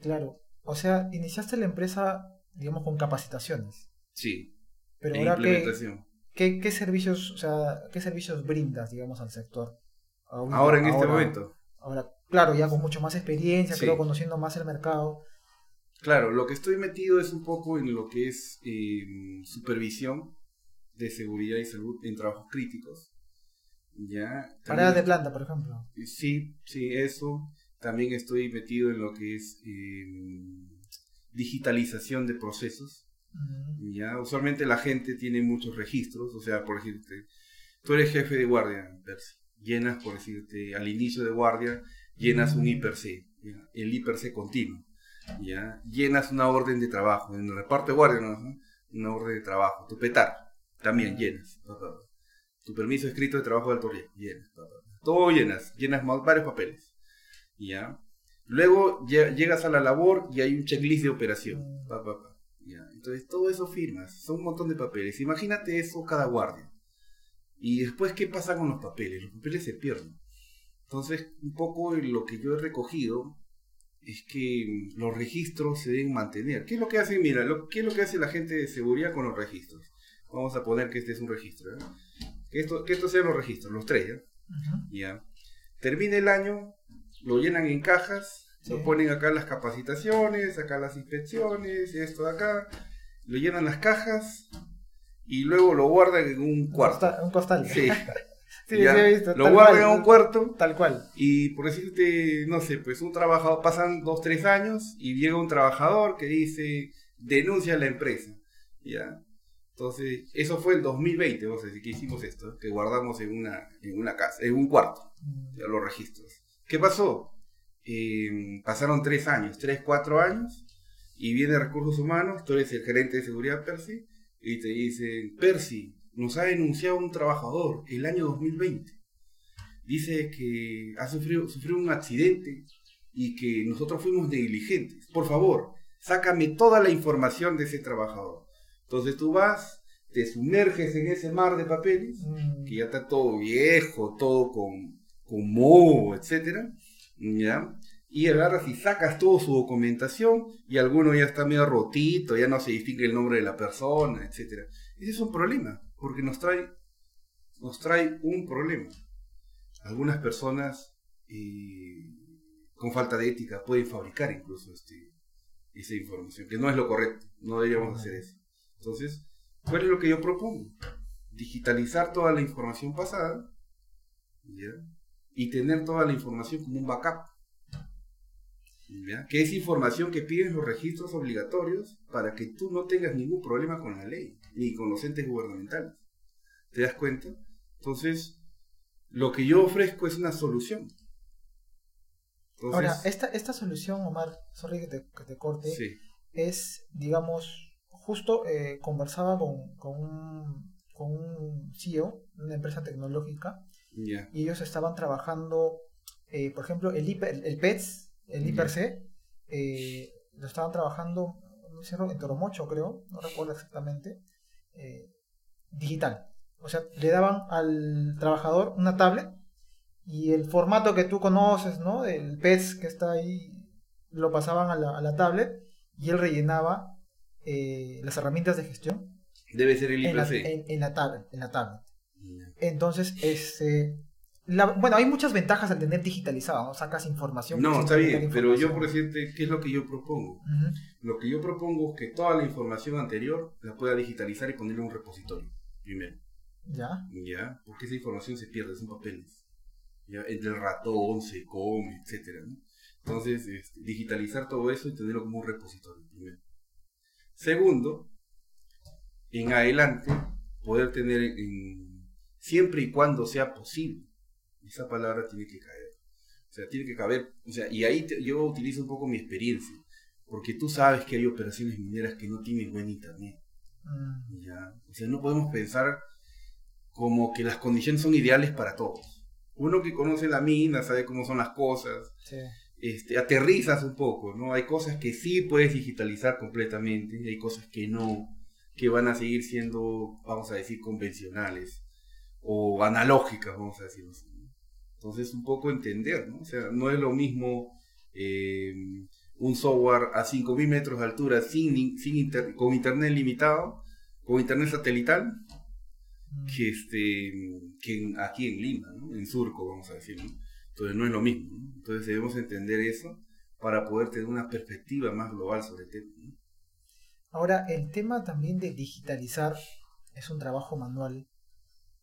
Claro. O sea, iniciaste la empresa, digamos, con capacitaciones. Sí, Pero e ahora, ¿qué, implementación. qué, qué servicios, o sea, qué servicios brindas, digamos, al sector? Ahora en este ahora- momento. Ahora, claro, ya con mucho más experiencia, Sí. creo, conociendo más el mercado. Claro, lo que estoy metido es un poco en lo que es eh, supervisión de seguridad y salud en trabajos críticos. Ya. Paradas de planta, por ejemplo. Sí, sí, eso. También estoy metido en lo que es eh, digitalización de procesos. Ya, usualmente la gente tiene muchos registros, o sea, por decirte, tú eres jefe de guardia, Percy. Llenas, por decirte, al inicio de guardia, llenas un IPRC, ¿ya? el IPRC continuo, ya, llenas una orden de trabajo, en el reparto de guardia, ¿no? una orden de trabajo, tu petar, también llenas, tu permiso escrito de trabajo de alto riesgo, llenas, todo llenas, llenas más- varios papeles, ya, luego lle- llegas a la labor y hay un checklist de operación, pa. Ya, entonces todo eso firmas, son un montón de papeles. Imagínate eso cada guardia. Y después, ¿qué pasa con los papeles? Los papeles se pierden. Entonces, un poco lo que yo he recogido es que los registros se deben mantener. ¿Qué es lo que hace? Mira, lo, ¿qué es lo que hace la gente de seguridad con los registros? Vamos a poner que este es un registro. ¿ya? Que, esto, que estos sean los registros, los tres. Ya. Termina el año, lo llenan en cajas, Sí. lo ponen acá las capacitaciones, acá las inspecciones, esto de acá, lo llenan las cajas y luego lo guardan en un cuarto. Un costal. Sí, Sí, ya. sí, he visto, lo guardan cual, en un cuarto Tal cual. y por decirte, no sé, pues un trabajador, pasan dos, tres años y llega un trabajador que dice, denuncia a la empresa, ¿ya? Entonces, eso fue el 2020, vamos a decir, que hicimos esto, que guardamos en una, en una casa, en un cuarto Mm, ya los registros. ¿Qué pasó? Eh, pasaron tres años, tres, cuatro años, y viene Recursos Humanos, tú eres el gerente de seguridad Percy, y te dicen, Percy, nos ha denunciado un trabajador el año 2020. Dice que ha sufrido, sufrió un accidente y que nosotros fuimos negligentes. Por favor, sácame toda la información de ese trabajador. Entonces tú vas, te sumerges en ese mar de papeles mm, que ya está todo viejo, todo con, con moho, etcétera, ¿ya? Y agarras y sacas toda su documentación y alguno ya está medio rotito, ya no se distingue el nombre de la persona, etcétera. Ese es un problema, porque nos trae, nos trae un problema. Algunas personas eh, con falta de ética pueden fabricar incluso este, esa información, que no es lo correcto, no deberíamos hacer eso. Entonces, ¿cuál es lo que yo propongo? digitalizar toda la información pasada ¿ya? y tener toda la información como un backup. ¿Ya? Que es información que piden los registros obligatorios para que tú no tengas ningún problema con la ley ni con los entes gubernamentales. ¿Te das cuenta? Entonces, lo que yo ofrezco es una solución. Entonces, Ahora, esta, esta solución, Omar, sorry que te, que te corte, sí, es, digamos, justo eh, conversaba con, con, un, con un CEO de una empresa tecnológica y ellos estaban trabajando, eh, por ejemplo, el, hiper- el PETS, el. IPRC, eh, lo estaban trabajando en Toromocho, creo, no recuerdo exactamente, eh, digital. O sea, le daban al trabajador una tablet y el formato que tú conoces, ¿no? El PETS que está ahí, lo pasaban a la, a la tablet y él rellenaba eh, las herramientas de gestión debe ser el en la, en- en la tablet. En la tablet. Entonces, este, la- bueno, hay muchas ventajas al tener digitalizado, ¿no? Sacas información. No, está bien, pero yo por decirte, ¿qué es lo que yo propongo? Lo que yo propongo es que toda la información anterior la pueda digitalizar y ponerla en un repositorio, primero. Ya. ¿Ya? Porque esa información se pierde, son papeles. ¿ya? entre el ratón, SECOM, etcétera, ¿no? Entonces, este, digitalizar todo eso y tenerlo como un repositorio primero. Segundo, en adelante, poder tener en, siempre y cuando sea posible. Esa palabra tiene que caer. O sea, tiene que caber. O sea, y ahí te- yo utilizo un poco mi experiencia. Porque tú sabes que hay operaciones mineras que no tienen buen internet. Mm, ¿ya? O sea, no podemos pensar como que las condiciones son ideales para todos. Uno que conoce la mina sabe cómo son las cosas, sí. este, aterrizas un poco, ¿no? Hay cosas que sí puedes digitalizar completamente y hay cosas que no, que van a seguir siendo, vamos a decir, convencionales o analógicas, vamos a decirlo así. Entonces, un poco entender, ¿no? O sea, no es lo mismo eh, un software a 5.000 metros de altura sin, in- sin inter- con internet limitado, con internet satelital, Mm. que este que aquí en Lima, ¿no? en Surco, vamos a decir. ¿no? Entonces no es lo mismo. ¿no? Entonces debemos entender eso para poder tener una perspectiva más global sobre el tema. Ahora, el tema también de digitalizar es un trabajo manual.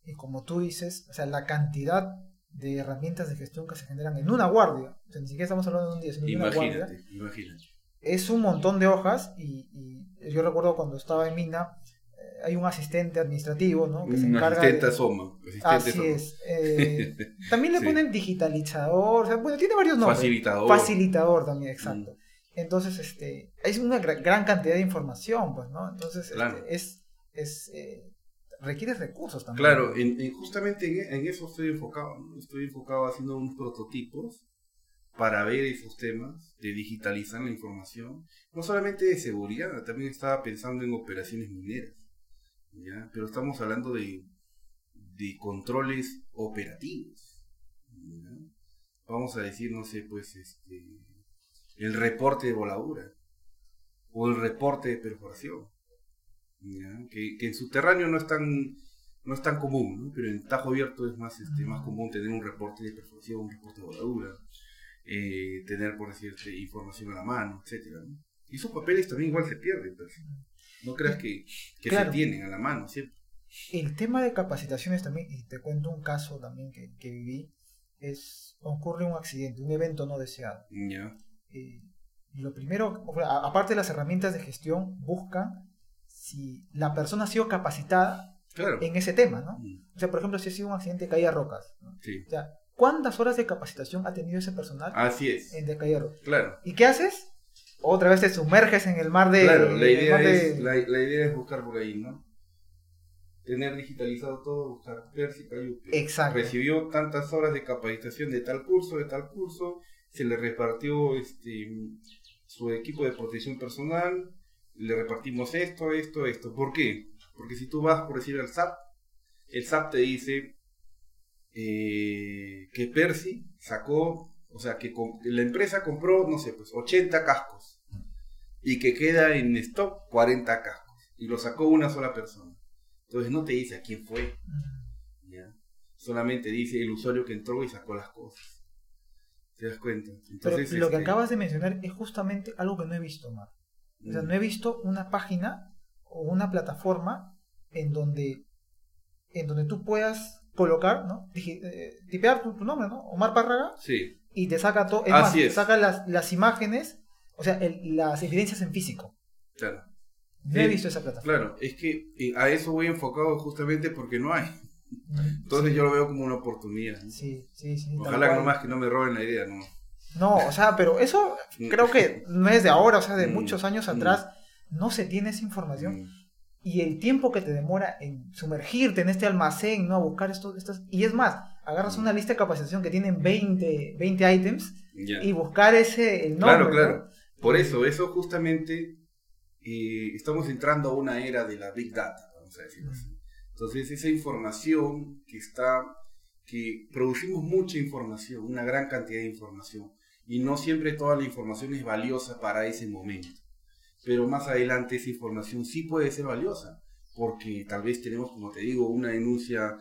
Y como tú dices, o sea, la cantidad de herramientas de gestión que se generan en una guardia, o sea, ni siquiera estamos hablando de un día, sino de una guardia, Imagínate, imagínate. es un montón de hojas. Y, y yo recuerdo cuando estaba en Mina, eh, hay un asistente administrativo, ¿no? Que se encarga asistente de... Soma. asistente Así Soma. es. eh, también le Sí. ponen digitalizador, o sea, bueno, tiene varios nombres. Facilitador. Facilitador también, exacto. Entonces, este, es una gra- gran cantidad de información, pues, ¿no? Entonces, este, es, es eh, requiere recursos también. Claro, en, en- justamente en, en eso estoy enfocado. ¿no? Estoy enfocado haciendo unos prototipos para ver esos temas de digitalizar la información. No solamente de seguridad, también estaba pensando en operaciones mineras. ¿ya? Pero estamos hablando de, de controles operativos. ¿ya? Vamos a decir, no sé, pues, este, el reporte de voladura o el reporte de perforación. ¿Ya? Que, que en subterráneo no es tan no es tan común, ¿no? pero en tajo abierto es más este, más común tener un reporte de perforación, un reporte de voladura, eh, tener, por decirte, información a la mano, etcétera, ¿no? Y esos papeles también igual se pierden, pues. No creas que, que Claro. se tienen a la mano, ¿cierto? El tema de capacitaciones también, y te cuento un caso también que, que viví, es ocurre un accidente, un evento no deseado. Ya, Eh, lo primero, aparte de las herramientas de gestión, buscan si la persona ha sido capacitada claro. en ese tema, ¿no? Mm, O sea, por ejemplo, si ha sido un accidente de caída de rocas, ¿no? Sí, O sea, ¿cuántas horas de capacitación ha tenido ese personal así es, en de caída de rocas? claro. ¿Y qué haces? Otra vez te sumerges en el mar de... Claro, la idea, de- es, la, la idea es buscar por ahí, ¿no? Tener digitalizado todo, buscar Percy Cayupe. Exacto. Recibió tantas horas de capacitación de tal curso, de tal curso, se le repartió este su equipo de protección personal, le repartimos esto, esto, esto. ¿Por qué? Porque si tú vas por decir al SAP, el SAP te dice eh, que Percy sacó, o sea, que la empresa compró, no sé, pues 80 cascos y que queda en stock 40 cascos y lo sacó una sola persona. Entonces no te dice a quién fue, ¿ya? solamente dice el usuario que entró y sacó las cosas. ¿Te das cuenta? Pero Entonces, lo que este, acabas de mencionar es justamente algo que no he visto, Mar. O sea, no he visto una página o una plataforma en donde, en donde tú puedas colocar, ¿no? Digi- eh, tipear tu, tu nombre, ¿no? Omar Párraga, Sí, y te saca todo. Es Así más, te saca las, las imágenes, o sea, el- las evidencias en físico. claro. No he Sí, visto esa plataforma. Claro, es que eh, a eso voy enfocado justamente porque no hay. Entonces yo lo veo como una oportunidad. ¿no? Sí, sí, sí. Ojalá que cual. nomás que no me roben la idea, ¿no? No, o sea, pero eso creo que no es de ahora, o sea, de Mm, muchos años mm. atrás. No se tiene esa información. Mm, y el tiempo que te demora en sumergirte en este almacén, ¿no? A buscar esto, estas... Y es más, agarras una lista de capacitación que tienen 20, 20 items ya. y buscar ese el nombre, Claro, ¿no? claro. Por eso, eso justamente eh, estamos entrando a una era de la Big Data, vamos a decirlo así. Entonces, esa información que está, que producimos mucha información, una gran cantidad de información, y no siempre toda la información es valiosa para ese momento. Pero más adelante esa información sí puede ser valiosa, porque tal vez tenemos, como te digo, una denuncia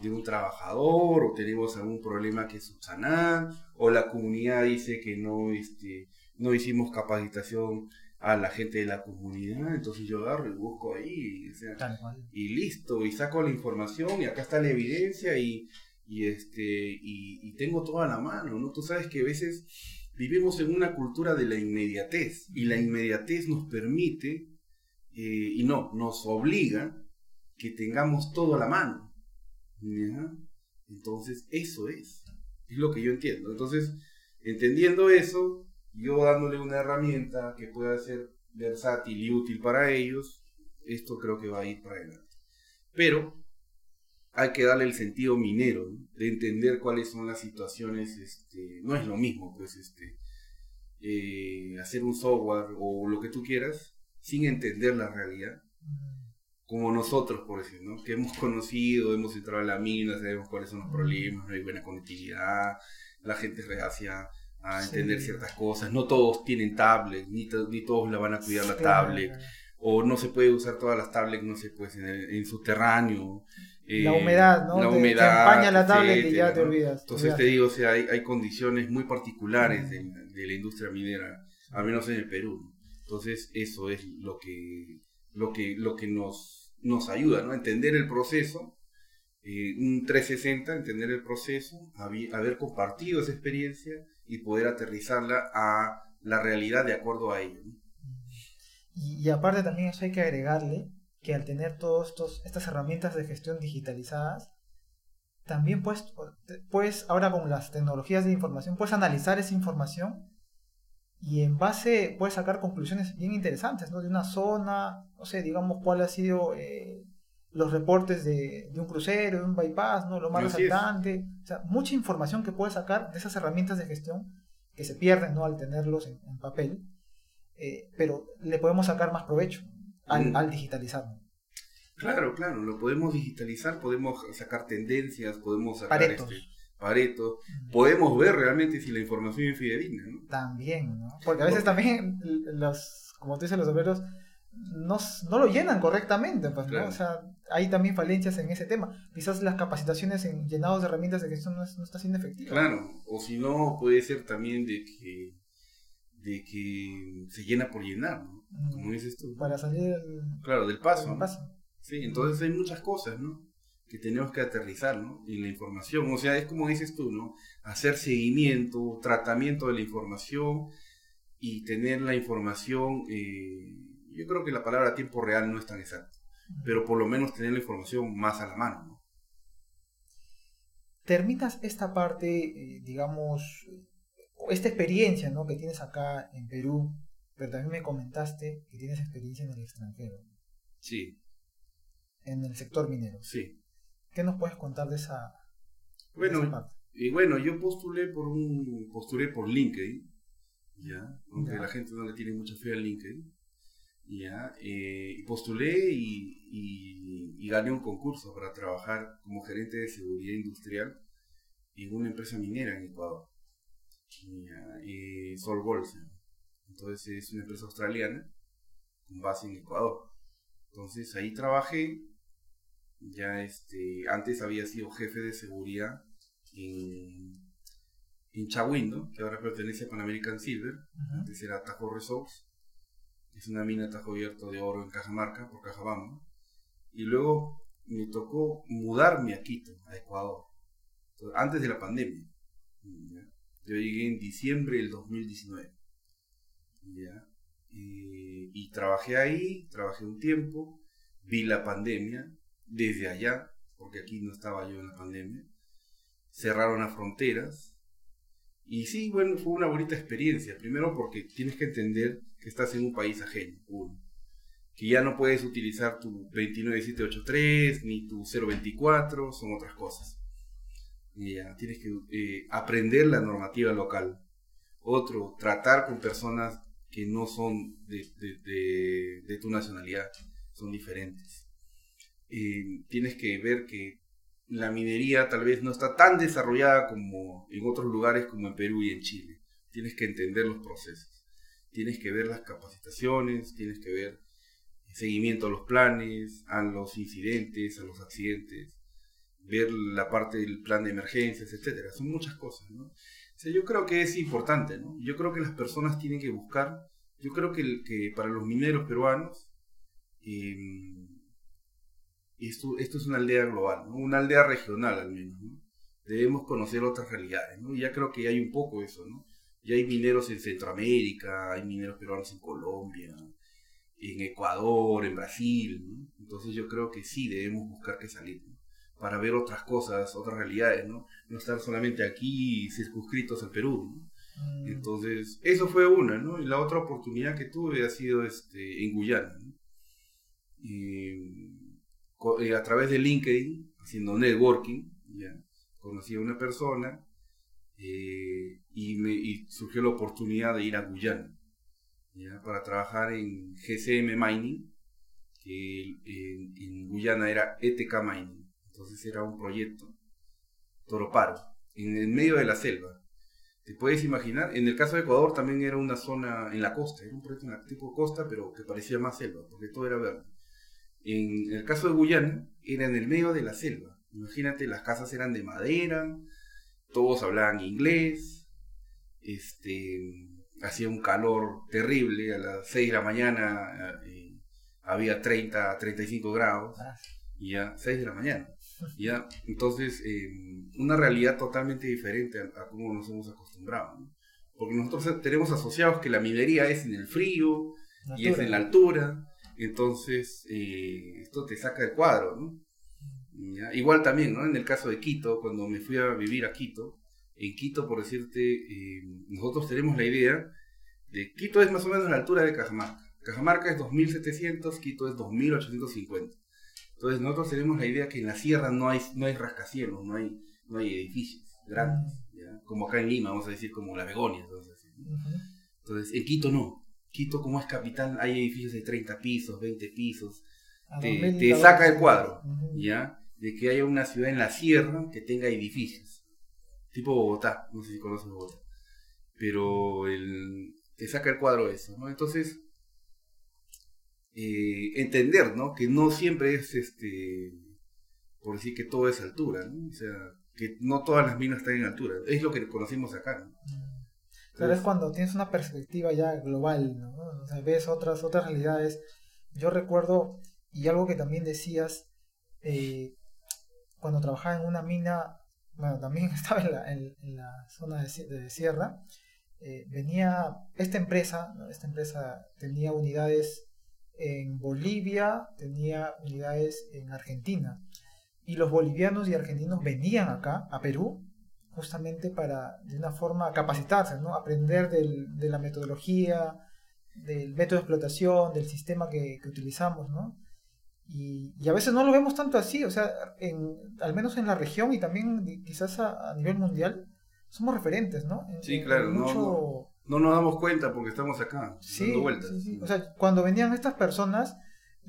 de un trabajador o tenemos algún problema que subsanar o la comunidad dice que no este no hicimos capacitación a la gente de la comunidad entonces yo agarro y busco ahí o sea, Tal cual. y listo y saco la información y acá está la evidencia y, y, este, y, tengo toda la mano, ¿no? Tú sabes que a veces vivimos en una cultura de la inmediatez y la inmediatez nos permite, eh, y no, nos obliga que tengamos todo a la mano. Entonces, eso es, es lo que yo entiendo. Entonces, entendiendo eso, yo dándole una herramienta que pueda ser versátil y útil para ellos, esto creo que va a ir para adelante. Pero hay que darle el sentido minero, de entender cuáles son las situaciones, este, no es lo mismo, pues, este, eh, hacer un software o lo que tú quieras sin entender la realidad, como nosotros, por ejemplo, que hemos conocido, hemos entrado a la mina, sabemos cuáles son los problemas, no hay buena conectividad, la gente es reacia a entender ciertas cosas, no todos tienen tablet, ni, ni todos la van a cuidar la tablet, o no se puede usar todas las tablets, no sé, pues en, en subterráneo, la eh, humedad, ¿no? La humedad. empaña la tablet y ya te olvidas. Entonces te digo, o sea, hay, hay condiciones muy particulares de, la industria minera, al menos en el Perú. Entonces eso es lo que, lo que, lo que nos, nos ayuda, ¿no? Entender el proceso, eh, un 360, entender el proceso, haber compartido esa experiencia y poder aterrizarla a la realidad de acuerdo a ello. Y, y aparte también eso hay que agregarle que al tener todas estas herramientas de gestión digitalizadas, también puedes, puedes, ahora con las tecnologías de información, puedes analizar esa información y en base puedes sacar conclusiones bien interesantes, ¿no? De una zona, no sé, digamos cuál ha sido eh, los reportes de, un crucero, de un bypass, ¿no? Lo más resaltante. O sea, mucha información que puedes sacar de esas herramientas de gestión que se pierden, ¿no? Al tenerlos en, papel. Eh, pero le podemos sacar más provecho al, mm. al digitalizarlo. Claro, claro, lo podemos digitalizar, podemos sacar tendencias, podemos sacar Paretos. Este, podemos ver realmente si la información es fidedigna, ¿no? También, ¿no? Porque a veces también los, como tú dices, los obreros no, no lo llenan correctamente, pues, ¿no? O sea, hay también falencias en ese tema. Quizás las capacitaciones en llenados de herramientas de gestión no, no está siendo efectivas. Claro, o si no, puede ser también de que de que se llena por llenar, ¿no? Como dices tú. Para salir claro, del paso. Sí, entonces hay muchas cosas, ¿no? Que tenemos que aterrizar, ¿no? En la información. O sea, es como dices tú, ¿no? Hacer seguimiento, tratamiento de la información y tener la información. Eh, yo creo que la palabra tiempo real no es tan exacta, pero por lo menos tener la información más a la mano, ¿no? Terminas esta parte, eh, digamos, esta experiencia ¿no? que tienes acá en Perú, pero también me comentaste que tienes experiencia en el extranjero. Sí. En el sector minero. Sí. ¿Qué nos puedes contar de esa, bueno, parte? Y bueno, yo postulé por un postulé por LinkedIn, ya, aunque la gente no le tiene mucha fe al LinkedIn, ya, eh, y postulé y, y gané un concurso para trabajar como gerente de seguridad industrial en una empresa minera en Ecuador y Sol Golsen. Entonces es una empresa australiana con base en Ecuador. Entonces ahí trabajé. Ya este, antes había sido jefe de seguridad en, en Chawindo, que ahora pertenece a Pan American Silver. Antes era Tajo Resource. Es una mina Tajo abierto de oro en Cajamarca, por Cajabamba. Y luego me tocó mudarme a Quito, a Ecuador. antes de la pandemia. Yo llegué en diciembre del 2019. ¿Ya? y trabajé ahí, trabajé un tiempo, vi la pandemia desde allá, porque aquí no estaba yo en la pandemia. Cerraron las fronteras. Y sí, bueno, fue una bonita experiencia. Primero porque tienes que entender que estás en un país ajeno, uno. Que ya no puedes utilizar tu 29783 ni tu 024, son otras cosas tienes que eh, aprender la normativa local. Otro, tratar con personas que no son de, tu nacionalidad, son diferentes. Eh, tienes que ver que la minería tal vez no está tan desarrollada como en otros lugares como en Perú y en Chile. Tienes que entender los procesos. Tienes que ver las capacitaciones, tienes que ver el seguimiento a los planes, a los incidentes, a los accidentes ver la parte del plan de emergencias, etcétera. Son muchas cosas, ¿no? Yo creo que es importante, ¿no? Yo creo que las personas tienen que buscar, yo creo que, que para los mineros peruanos, em, esto, esto es una aldea global. Una aldea regional al menos, ¿no? debemos conocer otras realidades, ¿no? Y ya creo que hay un poco eso, ¿no? Ya hay mineros en Centroamérica, hay mineros peruanos en Colombia, en Ecuador, en Brasil, ¿no? Entonces yo creo que sí debemos buscar que salir. Para ver otras cosas, otras realidades, ¿no? No estar solamente aquí circunscritos al Perú, ¿no? Mm. Entonces, eso fue una, ¿no? Y la otra oportunidad que tuve ha sido este, en Guyana, ¿no? Y, eh, a través de LinkedIn, haciendo networking, ¿ya? conocí a una persona eh, y, me, y surgió la oportunidad de ir a Guyana, ¿ya? Para trabajar en GCM Mining, que en, en Guyana era ETK Mining, entonces era un proyecto Toroparo, en el medio de la selva. Te puedes imaginar, en el caso de Ecuador también era una zona en la costa, era un proyecto en la tipo costa, pero que parecía más selva, porque todo era verde. En el caso de Guyana, era en el medio de la selva. Imagínate, las casas eran de madera, todos hablaban inglés, este, hacía un calor terrible, a las 6 de la mañana eh, había 30, 35 grados, Ah, y ya 6 de la mañana. ¿Ya? Entonces, eh, una realidad totalmente diferente a, a cómo nos hemos acostumbrado. ¿no? Porque nosotros tenemos asociados que la minería es en el frío y es en la altura, entonces eh, esto te saca del cuadro. ¿no? ¿Ya? Igual también, ¿no? en el caso de Quito, cuando me fui a vivir a Quito, en Quito, por decirte, eh, nosotros tenemos la idea de Quito es más o menos la altura de Cajamarca. Cajamarca es 2700, Quito es 2850. Entonces nosotros tenemos la idea que en la sierra no hay, no hay rascacielos, no hay, no hay edificios grandes, ¿ya? como acá en Lima, vamos a decir, como la Begonia. Entonces. Ujú. Entonces, en Quito no. Quito como es capital hay edificios de 30 pisos, 20 pisos. Te, 2000 te saca el cuadro. ¿ya? De que haya una ciudad en la sierra que tenga edificios. Tipo Bogotá, no sé si conoces Bogotá. Pero el, te saca el cuadro eso, ¿no? Entonces, eh, entender, ¿no? Que no siempre es, este, por decir que todo es altura. O sea, que no todas las minas están en altura. Es lo que conocimos acá, ¿no? Claro, es cuando tienes una perspectiva ya global. O sea, ves otras, otras realidades. Yo recuerdo, y algo que también decías, eh, cuando trabajaba en una mina, bueno, también estaba en la, en, la zona de, de sierra, eh, venía esta empresa, esta empresa tenía unidades en Bolivia, tenía unidades en Argentina, y los bolivianos y argentinos venían acá, a Perú, justamente para de una forma capacitarse, ¿no? aprender del- de la metodología, del método de explotación, del sistema que, que utilizamos, ¿no? Y, y a veces no lo vemos tanto así, o sea, en, al menos en la región y también quizás a, a nivel mundial, somos referentes, ¿no? En- Sí, claro, en mucho- no. No nos damos cuenta porque estamos acá, Sí, dando vueltas. sí, sí. O sea, cuando venían estas personas,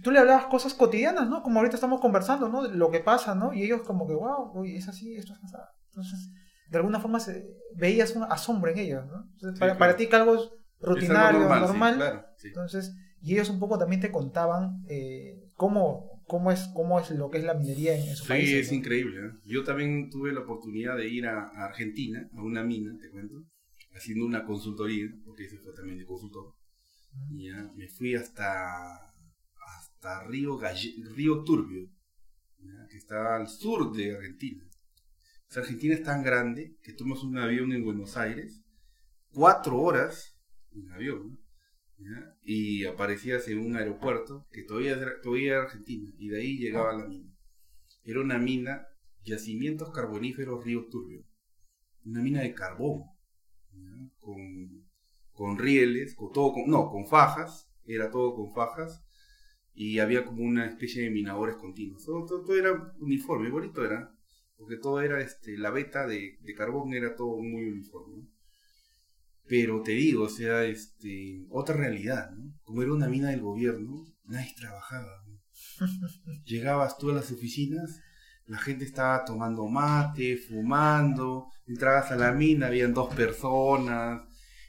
tú le hablabas cosas cotidianas, ¿no? Como ahorita estamos conversando, ¿no? Lo que pasa, ¿no? Y ellos como que, wow, oye, es así, esto es así. Entonces, de alguna forma se, veías un asombro en ellos, ¿no? Entonces, Sí, para, claro. para ti que algo es Es algo rutinario, normal, normal, sí, claro, sí. entonces, y ellos un poco también te contaban eh, cómo, cómo, es, cómo es lo que es la minería en, su Sí, país. es ¿no? increíble. ¿eh? Yo también tuve la oportunidad de ir a, a Argentina, a una mina, te cuento, haciendo una consultoría, porque ese fue también de consultor. Ya me fui hasta, hasta Río, Galle- Río Turbio, ya, que está al sur de Argentina. O sea, Argentina es tan grande que tomas un avión en Buenos Aires, cuatro horas en avión. ¿ya? y aparecías en un aeropuerto que todavía era, todavía era Argentina, y de ahí llegaba la mina. Era una mina, yacimientos carboníferos Río Turbio, una mina de carbón. Con, con rieles, con todo, con- no, con fajas, era todo con fajas, y había como una especie de minadores continuos. Todo, todo- todo era uniforme, bonito era, porque todo era, este, la beta de, de carbón era todo muy uniforme. Pero te digo, o sea, este, otra realidad, ¿no? Como era una mina del gobierno, nadie trabajaba. ¿no? Llegabas tú a las oficinas, la gente estaba tomando mate, fumando, entrabas a la mina, habían dos personas,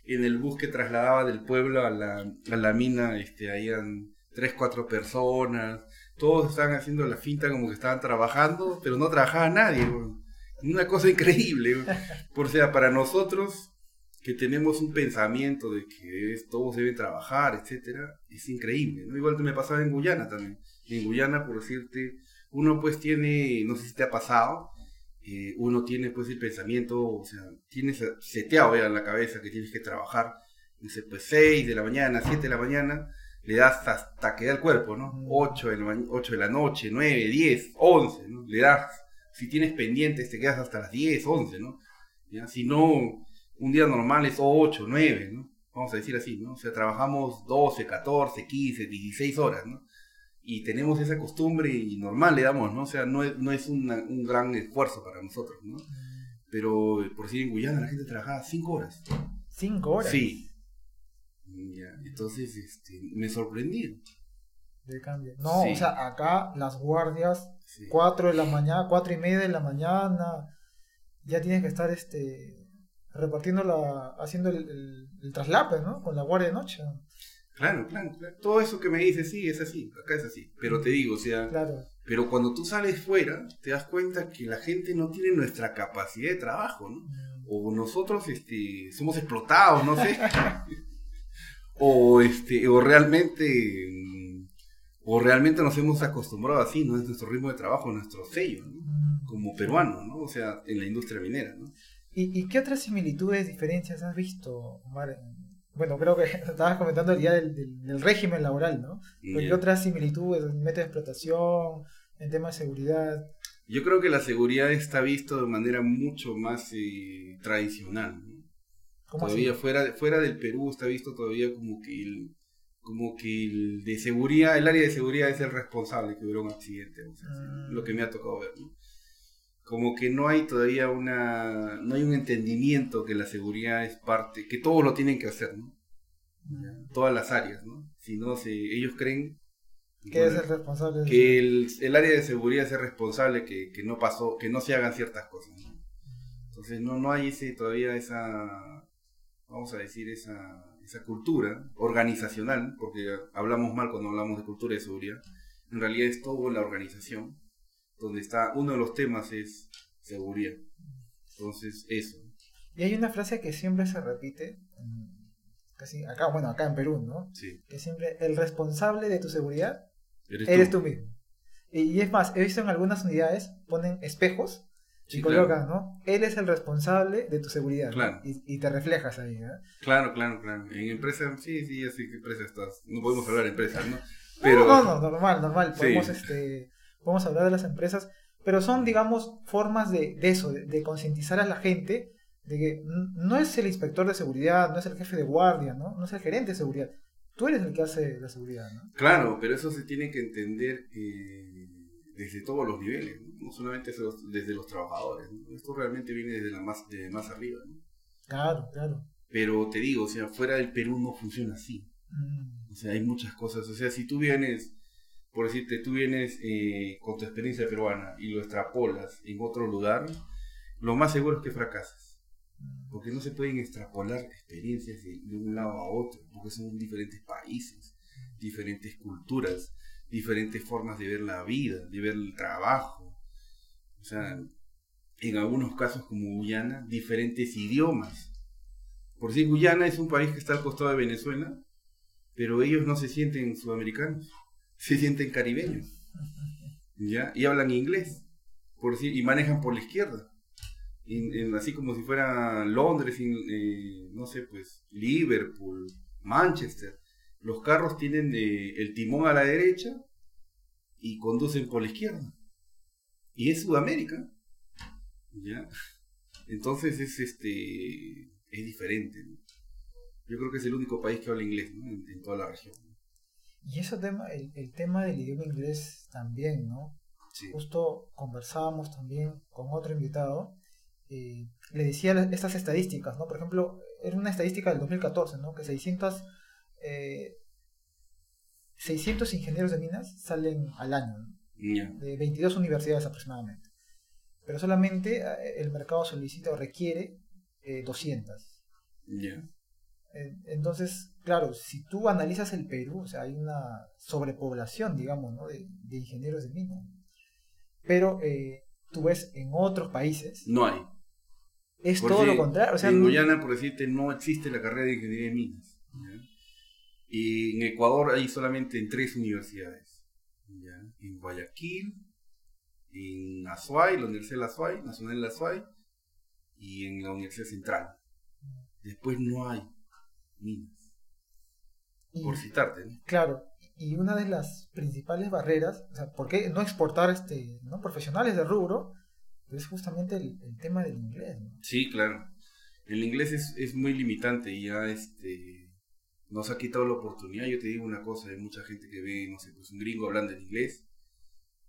en el bus que trasladaba del pueblo a la, a la mina, este, habían tres, cuatro personas, todos estaban haciendo la finta como que estaban trabajando, pero no trabajaba nadie, una cosa increíble, por sea, para nosotros que tenemos un pensamiento de que todos deben trabajar, etcétera, es increíble, ¿no? Igual que me pasaba en Guyana también. En Guyana, por decirte, uno pues tiene, no sé si te ha pasado, eh, uno tiene pues el pensamiento, o sea, tienes seteado ya en la cabeza que tienes que trabajar, dice pues 6 de la mañana, 7 de la mañana, le das hasta que da el cuerpo, ¿no? 8 de, la, 8 de la noche, 9, 10, 11, ¿no? Le das, si tienes pendientes te quedas hasta las 10, 11, ¿no? ¿Ya? Si no, un día normal es 8, 9, ¿no? Vamos a decir así, ¿no? O sea, trabajamos 12, 14, 15, 16 horas, ¿no? Y tenemos esa costumbre y normal le damos, ¿no? O sea, no es, no es un gran esfuerzo para nosotros, ¿no? Pero por si en Guyana la gente trabajaba 5 horas. ¿5 horas? Sí. Ya, entonces, este, me sorprendí. De cambio. No, o sea, acá las guardias, 4 de la mañana, 4 y media de la mañana, ya tienes que estar este repartiendo la, haciendo el, el, traslape, ¿no? Con la guardia de noche. Claro, claro, Todo eso que me dices, sí, es así, acá es así. Pero te digo, o sea, claro. pero cuando tú sales fuera, te das cuenta que la gente no tiene nuestra capacidad de trabajo, ¿no? Mm. O nosotros este, somos explotados, no sé. o, este, o realmente mm, o realmente nos hemos acostumbrado así, ¿no? Es nuestro ritmo de trabajo, nuestro sello, ¿no? Mm. Como peruano, ¿no? O sea, en la industria minera, ¿no? ¿Y, qué otras similitudes, diferencias has visto, Omar? Bueno, creo que estabas comentando el día del, régimen laboral, ¿no? ¿Qué otras similitudes en método de explotación, en temas de seguridad? Yo creo que la seguridad está visto de manera mucho más eh, tradicional. todavía fuera, fuera del Perú está visto todavía como que el, como que el de seguridad, el área de seguridad es el responsable que hubiera un accidente, mm. lo que me ha tocado ver. ¿no? Como que no hay todavía una, no hay un entendimiento que la seguridad es parte, que todos lo tienen que hacer, ¿no? Todas las áreas, ¿no? Si no, se, ellos creen que es el responsable que el, el, área de seguridad es el responsable que, que, no pasó, que no se hagan ciertas cosas, ¿no? Entonces no, no hay ese, todavía esa, vamos a decir, esa, esa cultura organizacional, porque hablamos mal cuando hablamos de cultura de seguridad, en realidad es todo la organización, donde está uno de los temas es seguridad. Entonces, eso. Y hay una frase que siempre se repite, casi acá, bueno, acá en Perú, ¿no? Sí. Que siempre el responsable de tu seguridad eres, tú. mismo. Y, es más, he visto en algunas unidades ponen espejos y colocan, ¿no? Él es el responsable de tu seguridad. Claro. Y, te reflejas ahí, ¿no? Claro, claro, claro. En empresa, sí, sí, así que empresa estás. No podemos hablar de empresas, ¿no? Pero... No, no, normal, normal. Podemos, este podemos hablar de las empresas, pero son, digamos, formas de, eso, de, concientizar a la gente de que no es el inspector de seguridad, no es el jefe de guardia, ¿no? No es el gerente de seguridad. Tú eres el que hace la seguridad, ¿no? Claro, pero eso se tiene que entender eh, desde todos los niveles, no, solamente desde los, trabajadores. Esto realmente viene desde la más, de más arriba, ¿no? Claro, claro. Pero te digo, o sea, fuera del Perú no funciona así. Mm. O sea, hay muchas cosas. O sea, si tú vienes por decirte, tú vienes eh, con tu experiencia peruana y lo extrapolas en otro lugar, lo más seguro es que fracasas. Porque no se pueden extrapolar experiencias de, un lado a otro, porque son diferentes países, diferentes culturas, diferentes formas de ver la vida, de ver el trabajo. O sea, en algunos casos como Guyana, diferentes idiomas. Por si Guyana es un país que está al costado de Venezuela, pero ellos no se sienten sudamericanos se sienten caribeños. ¿ya? Y hablan inglés, por decir, y manejan por la izquierda. así como si fuera Londres, eh, no sé, pues Liverpool, Manchester. Los carros tienen eh, el timón a la derecha y conducen por la izquierda. Y es Sudamérica. ¿Ya? Entonces es este es diferente. Yo creo que es el único país que habla inglés en toda la región. Y eso tema, el, el, tema del idioma inglés también, ¿no? Justo conversábamos también con otro invitado, eh, le decía estas estadísticas, ¿no? Por ejemplo, era una estadística del 2014, ¿no? Que 600, 600 eh, ingenieros de minas salen al año, de 22 universidades aproximadamente. Pero solamente eh, el mercado solicita o requiere 200. Entonces, claro, si tú analizas el Perú, o sea, hay una sobrepoblación, digamos, ¿no? de, ingenieros de minas. Pero eh, tú ves en otros países. No hay. Es todo lo contrario. O sea, en Guyana, por decirte, no existe la carrera de ingeniería de minas. Y en Ecuador hay solamente en tres universidades. En Guayaquil, en Azuay, la Universidad de Azuay, Nacional de Azuay, y en la Universidad Central. Después no hay minas, Y- por citarte. ¿no? Claro, y una de las principales barreras, o sea, ¿por qué no exportar este, ¿no? profesionales de rubro? Es justamente el, el tema del inglés. ¿no? Sí, claro. El inglés es, es muy limitante y ya este nos ha quitado la oportunidad. Yo te digo una cosa, hay mucha gente que ve, no sé, pues un gringo hablando en inglés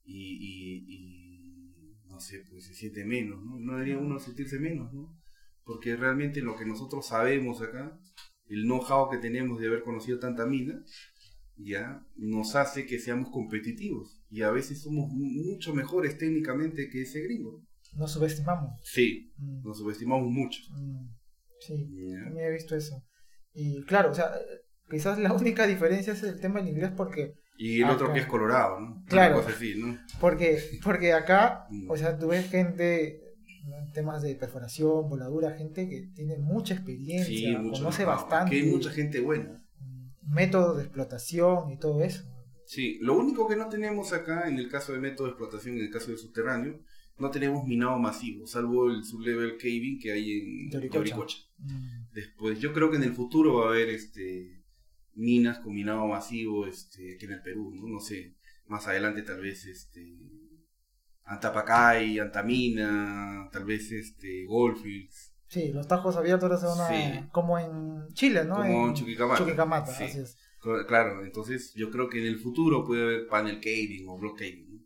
y, y- y, no sé, pues se siente menos, ¿no? No debería uno sentirse menos, ¿no? Porque realmente lo que nosotros sabemos acá, el know-how que tenemos de haber conocido tanta mina, ya nos hace que seamos competitivos y a veces somos mu- mucho mejores técnicamente que ese gringo. Nos subestimamos. Sí, Mm, nos subestimamos mucho. mm, sí, Ya. también he visto eso. Y claro, o sea, quizás la única diferencia es el tema del inglés porque, Y el otro que es colorado, ¿no? Claro. Así, ¿no? porque, porque acá, Mm. o sea, tú ves gente. En temas de perforación, voladura, gente que tiene mucha experiencia, Sí, mucho. conoce bastante. Que hay mucha gente buena. mm, métodos de explotación y todo eso. Sí, lo único que no tenemos acá, en el caso de método de explotación, en el caso del subterráneo, no tenemos minado masivo, salvo el sublevel caving que hay en Yauricocha. Yauricocha. Mm, Después, yo creo que en el futuro va a haber este minas con minado masivo este, aquí en el Perú, ¿no? No sé, más adelante tal vez este Antapacay, Antamina, tal vez este Goldfields, Sí, los tajos abiertos ahora son una- Sí. como en Chile, ¿no? Como en Chuquicamata. Chuquicamata, Sí. así es. Cl- Claro, entonces yo creo que en el futuro puede haber panel caving o block caving, ¿no?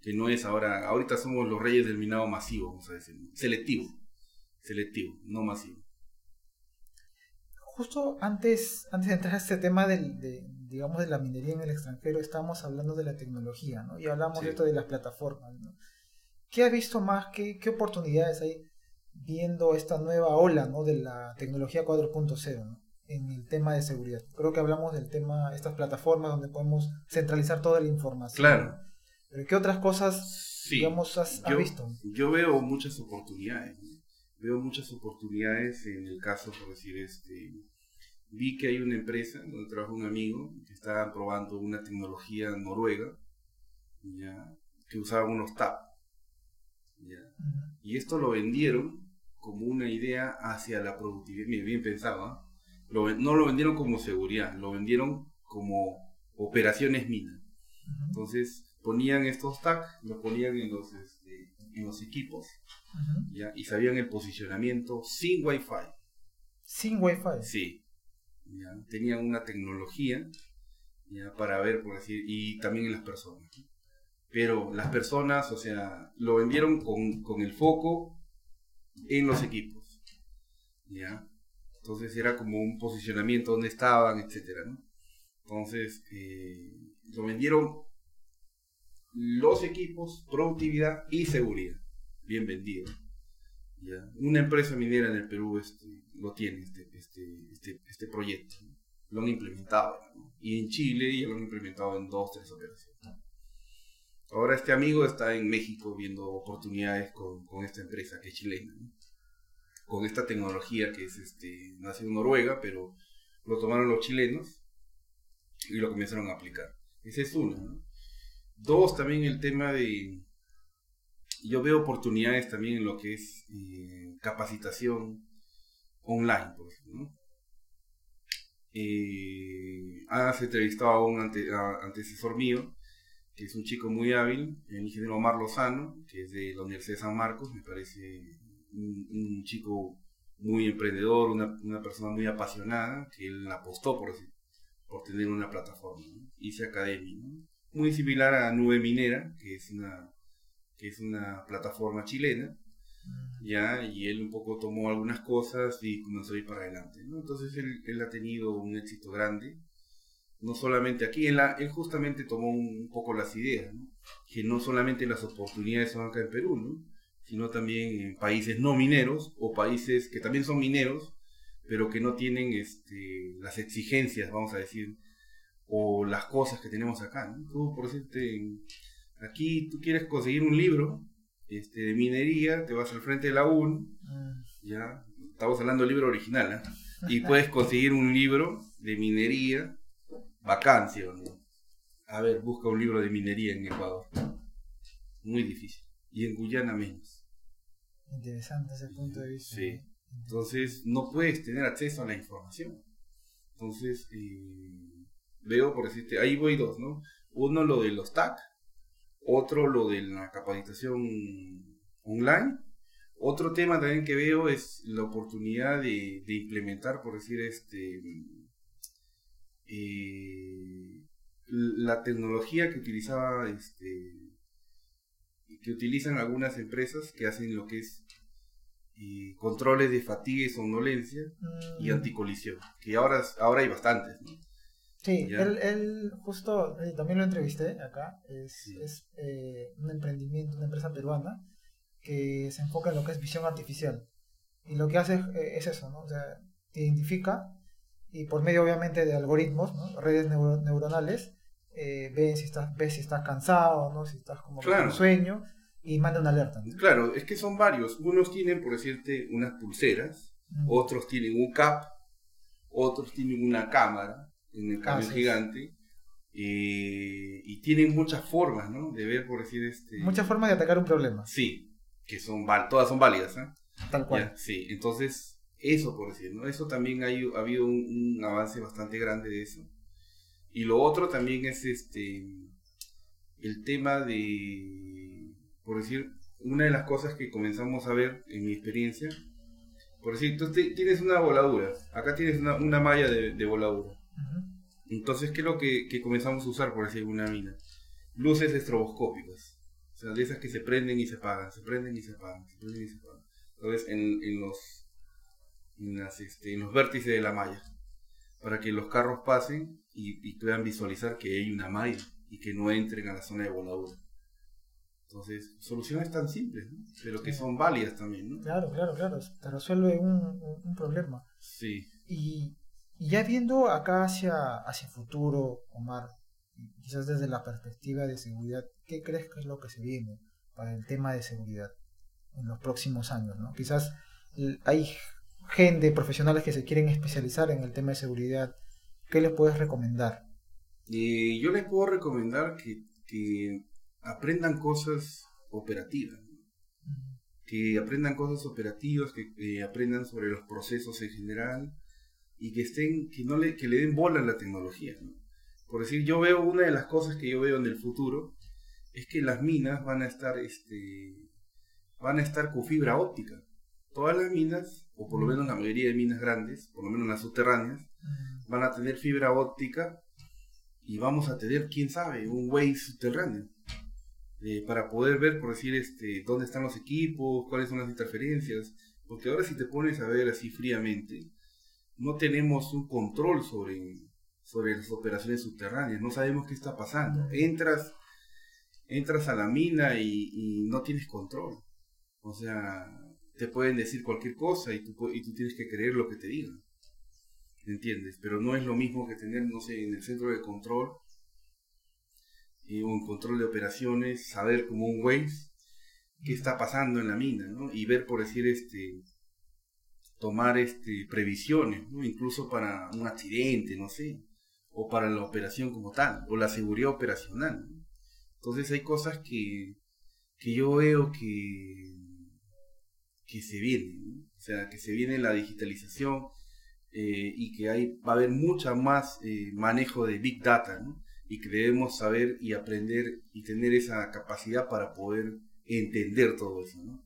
que no es ahora, ahorita somos los reyes del minado masivo, vamos a decir, selectivo, selectivo, no masivo. Justo antes, antes de entrar a este tema del, de, digamos, de la minería en el extranjero, estábamos hablando de la tecnología, ¿no? Y hablamos Sí. de esto de las plataformas, ¿no? ¿Qué has visto más? ¿Qué, qué oportunidades hay viendo esta nueva ola, ¿no? De la tecnología 4.0, ¿no? En el tema de seguridad. Creo que hablamos del tema, estas plataformas donde podemos centralizar toda la información. Claro. Pero ¿qué otras cosas, Sí, digamos, has, has yo, visto? yo veo muchas oportunidades, veo muchas oportunidades en el caso, por decir, este, vi que hay una empresa donde trabaja un amigo que está probando una tecnología noruega, ya, que usaba unos TAP, ya, Y esto lo vendieron como una idea hacia la productividad. Bien, pensado, ¿ah? Lo no lo vendieron como seguridad, lo vendieron como operaciones mina. ujú, Entonces ponían estos tags, los ponían en los, este, en los equipos. ¿ya? y sabían el posicionamiento sin wifi. Sin wifi. Sí. ¿Ya? Tenían una tecnología ¿ya? para ver, por decir, y también en las personas. Pero las personas, o sea, lo vendieron con, con el foco en los equipos. ¿Ya? Entonces era como un posicionamiento donde estaban, etcétera, ¿no? Entonces, eh, lo vendieron los equipos, productividad y seguridad. Bien vendido. ¿ya? Una empresa minera en el Perú este, lo tiene, este, este, este, este proyecto. Lo han implementado. Y en Chile ya lo han implementado en dos, tres operaciones. Ahora este amigo está en México viendo oportunidades con, con esta empresa que es chilena. Con esta tecnología que es este, nació en Noruega, pero lo tomaron los chilenos y lo comenzaron a aplicar. Esa es una. Dos, también el tema de... Yo veo oportunidades también en lo que es eh, capacitación online, por ejemplo. Eh, has entrevistado a un antecesor mío, que es un chico muy hábil, el ingeniero Omar Lozano, que es de la Universidad de San Marcos, me parece un, chico muy emprendedor, una, persona muy apasionada, que él apostó por, por tener una plataforma, ¿no? Hice Academy, ¿no? muy similar a Nube Minera, que es una, que es una plataforma chilena, ya, y él un poco tomó algunas cosas y comenzó a ir para adelante, ¿no? Entonces él, él ha tenido un éxito grande, no solamente aquí, él, él justamente tomó un, poco las ideas. Que no solamente las oportunidades son acá en Perú, ¿no? Sino también en países no mineros o países que también son mineros, pero que no tienen este, las exigencias, vamos a decir, o las cosas que tenemos acá, ¿no? Tú, por decirte, aquí tú quieres conseguir un libro este, de minería, te vas al frente de la UN, ya, estamos hablando del libro original, ¿ah? y puedes conseguir un libro de minería, vacancia, ¿no? A ver, busca un libro de minería en Ecuador. muy difícil. Y en Guyana menos. Interesante ese punto de vista. Sí. Entonces no puedes tener acceso a la información. Entonces, eh, veo, por decirte, ahí voy dos, ¿no? Uno lo de los TAC, otro lo de la capacitación online. Otro tema también que veo es la oportunidad de, de implementar, por decir, este eh, la tecnología que utilizaba este que utilizan algunas empresas que hacen lo que es eh, controles de fatiga y somnolencia y Mm. anticolisión, que ahora, ahora hay bastantes. ¿no? Sí, él, él justo, eh, también lo entrevisté acá, es, Sí. es eh, un emprendimiento, una empresa peruana que se enfoca en lo que es visión artificial. Y lo que hace es, eh, es eso, ¿no? O sea, te identifica y por medio obviamente de algoritmos, ¿no? redes neuro- neuronales, eh, ven si estás, ves si estás cansado, ¿no? si estás como Claro. con sueño y manda una alerta. ¿no? Claro, es que son varios. Unos tienen, por decirte, unas pulseras, Mm. otros tienen un cap, otros tienen una cámara en el camión gigante. eh, y tienen muchas formas, ¿no? De ver, por decir, este... Muchas formas de atacar un problema, Sí, que son todas son válidas, ¿eh? tal cual. Ya, sí, entonces, eso por decir, ¿no? Eso también hay, ha habido un, un avance bastante grande de eso. Y lo otro también es este el tema de, por decir, una de las cosas que comenzamos a ver en mi experiencia, por decir, tú tienes una voladura, acá tienes una, una malla de, de voladura. Entonces, ¿qué es lo que, que comenzamos a usar, por decir, una mina? Luces estroboscópicas. O sea, de esas que se prenden y se apagan, se prenden y se apagan, se prenden y se apagan. Entonces, en, en los, en, las, este, en los vértices de la malla. Para que los carros pasen y, y puedan visualizar que hay una malla y que no entren a la zona de voladura. Entonces, soluciones tan simples, ¿no? pero que Sí. son válidas también, ¿no? Claro, claro, claro, te resuelve un- un problema. Sí. Y, y ya viendo acá hacia, hacia el futuro, Omar, quizás desde la perspectiva de seguridad, ¿qué crees que es lo que se viene para el tema de seguridad en los próximos años? ¿no? Quizás hay gente, profesionales que se quieren especializar en el tema de seguridad. ¿Qué les puedes recomendar? Eh, yo les puedo recomendar que, que aprendan cosas operativas, ¿no? que aprendan cosas operativas, que eh, aprendan sobre los procesos en general y que estén, que no le, que le den bola a la tecnología. ¿no? Por decir, yo veo una de las cosas que yo veo en el futuro es que las minas van a estar, este, van a estar con fibra óptica. Todas las minas, o por lo menos la mayoría de minas grandes, por lo menos las subterráneas, van a tener fibra óptica y vamos a tener, quién sabe, un Waze subterráneo. eh, para poder ver, por decir, este, dónde están los equipos, cuáles son las interferencias. Porque ahora si te pones a ver así fríamente, no tenemos un control sobre, sobre las operaciones subterráneas, no sabemos qué está pasando. Entras, entras a la mina y, y no tienes control. O sea, te pueden decir cualquier cosa y tú, y tú tienes que creer lo que te digan. ¿Entiendes? Pero no es lo mismo que tener, no sé, en el centro de control y un control de operaciones, saber como un Waze qué está pasando en la mina, ¿no? Y ver, por decir, este, tomar este, previsiones. Incluso para un accidente, no sé, o para la operación como tal, o la seguridad operacional. Entonces hay cosas que, que yo veo que, que se vienen, ¿no? o sea, que se viene la digitalización eh, y que hay, va a haber mucha más eh, manejo de Big Data, y que debemos saber y aprender y tener esa capacidad para poder entender todo eso, ¿no?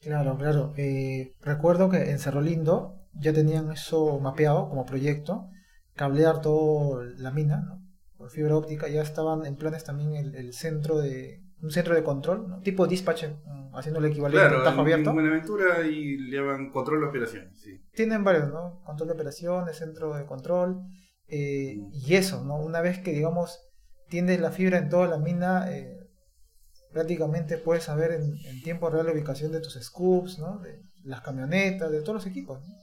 Claro, claro. Eh, recuerdo que en Cerro Lindo ya tenían eso mapeado como proyecto, cablear toda la mina, ¿no? Por fibra óptica, ya estaban en planes también el, el centro de, un centro de control, ¿no? tipo dispatch, mm, haciendo el equivalente Claro, a tajo en, abierto. en Buenaventura y le llaman control de operaciones, sí. Tienen varios, ¿no? Control de operaciones, centro de control, eh, Mm. y eso, ¿no? Una vez que, digamos, tienes la fibra en toda la mina, eh, prácticamente puedes saber en, en tiempo real la ubicación de tus scoops, ¿no? De las camionetas, de todos los equipos, ¿no?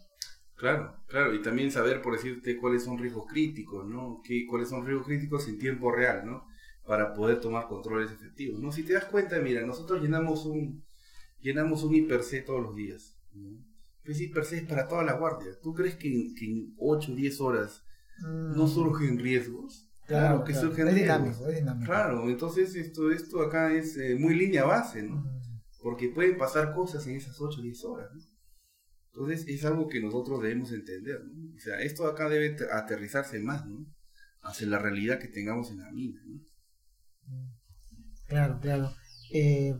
Claro, claro, y también saber, por decirte, cuáles son riesgos críticos, ¿no? ¿Qué, cuáles son riesgos críticos en tiempo real, ¿no? Para poder tomar controles efectivos, ¿no? Si te das cuenta, mira, nosotros llenamos un, llenamos un hiper-C todos los días, ¿no? Pues hiper-C es para toda la guardia. ¿Tú crees que en, que en 8 o 10 horas Mm, no surgen riesgos? Claro, que claro. surgen Es dinámico, es dinámico. Claro, entonces esto, esto acá es eh, muy línea base, ¿no? Porque pueden pasar cosas en esas 8 o 10 horas, ¿no? Entonces es algo que nosotros debemos entender, ¿no? O sea, esto acá debe te- aterrizarse más, ¿no? Hacia la realidad que tengamos en la mina, ¿no? Claro, claro. Eh,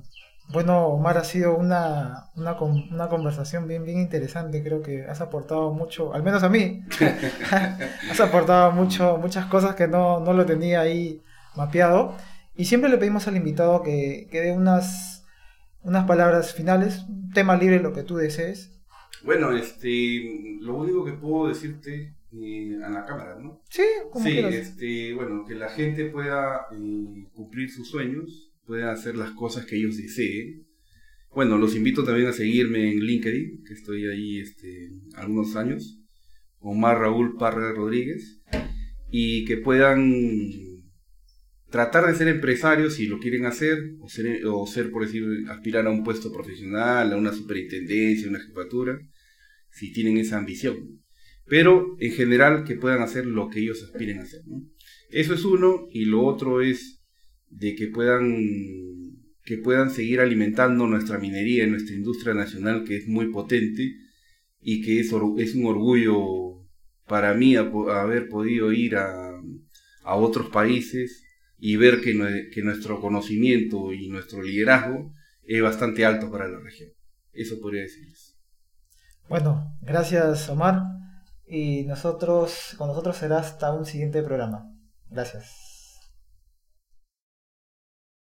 bueno, Omar, ha sido una, una, una conversación bien, bien interesante. Creo que has aportado mucho, al menos a mí, has aportado mucho, muchas cosas que no, no lo tenía ahí mapeado. Y siempre le pedimos al invitado que, que dé unas, unas palabras finales, un tema libre, lo que tú desees. Bueno, este, lo único que puedo decirte eh, a la cámara, ¿no? Sí, como sí, quieras. este, bueno, que la gente pueda eh, cumplir sus sueños, pueda hacer las cosas que ellos deseen. Bueno, los invito también a seguirme en LinkedIn, que estoy ahí este, algunos años, Omar Raúl Parra Rodríguez, y que puedan tratar de ser empresarios si lo quieren hacer, o ser, por decir, aspirar a un puesto profesional, a una superintendencia, una jefatura, si tienen esa ambición pero en general que puedan hacer lo que ellos aspiren a hacer. Eso es uno, y lo otro es de que puedan, que puedan seguir alimentando nuestra minería, nuestra industria nacional, que es muy potente y que es, es un orgullo para mí haber podido ir a, a otros países y ver que, que nuestro conocimiento y nuestro liderazgo es bastante alto para la región. Eso podría decirles. Bueno, gracias, Omar. Y nosotros, con nosotros será hasta un siguiente programa. Gracias.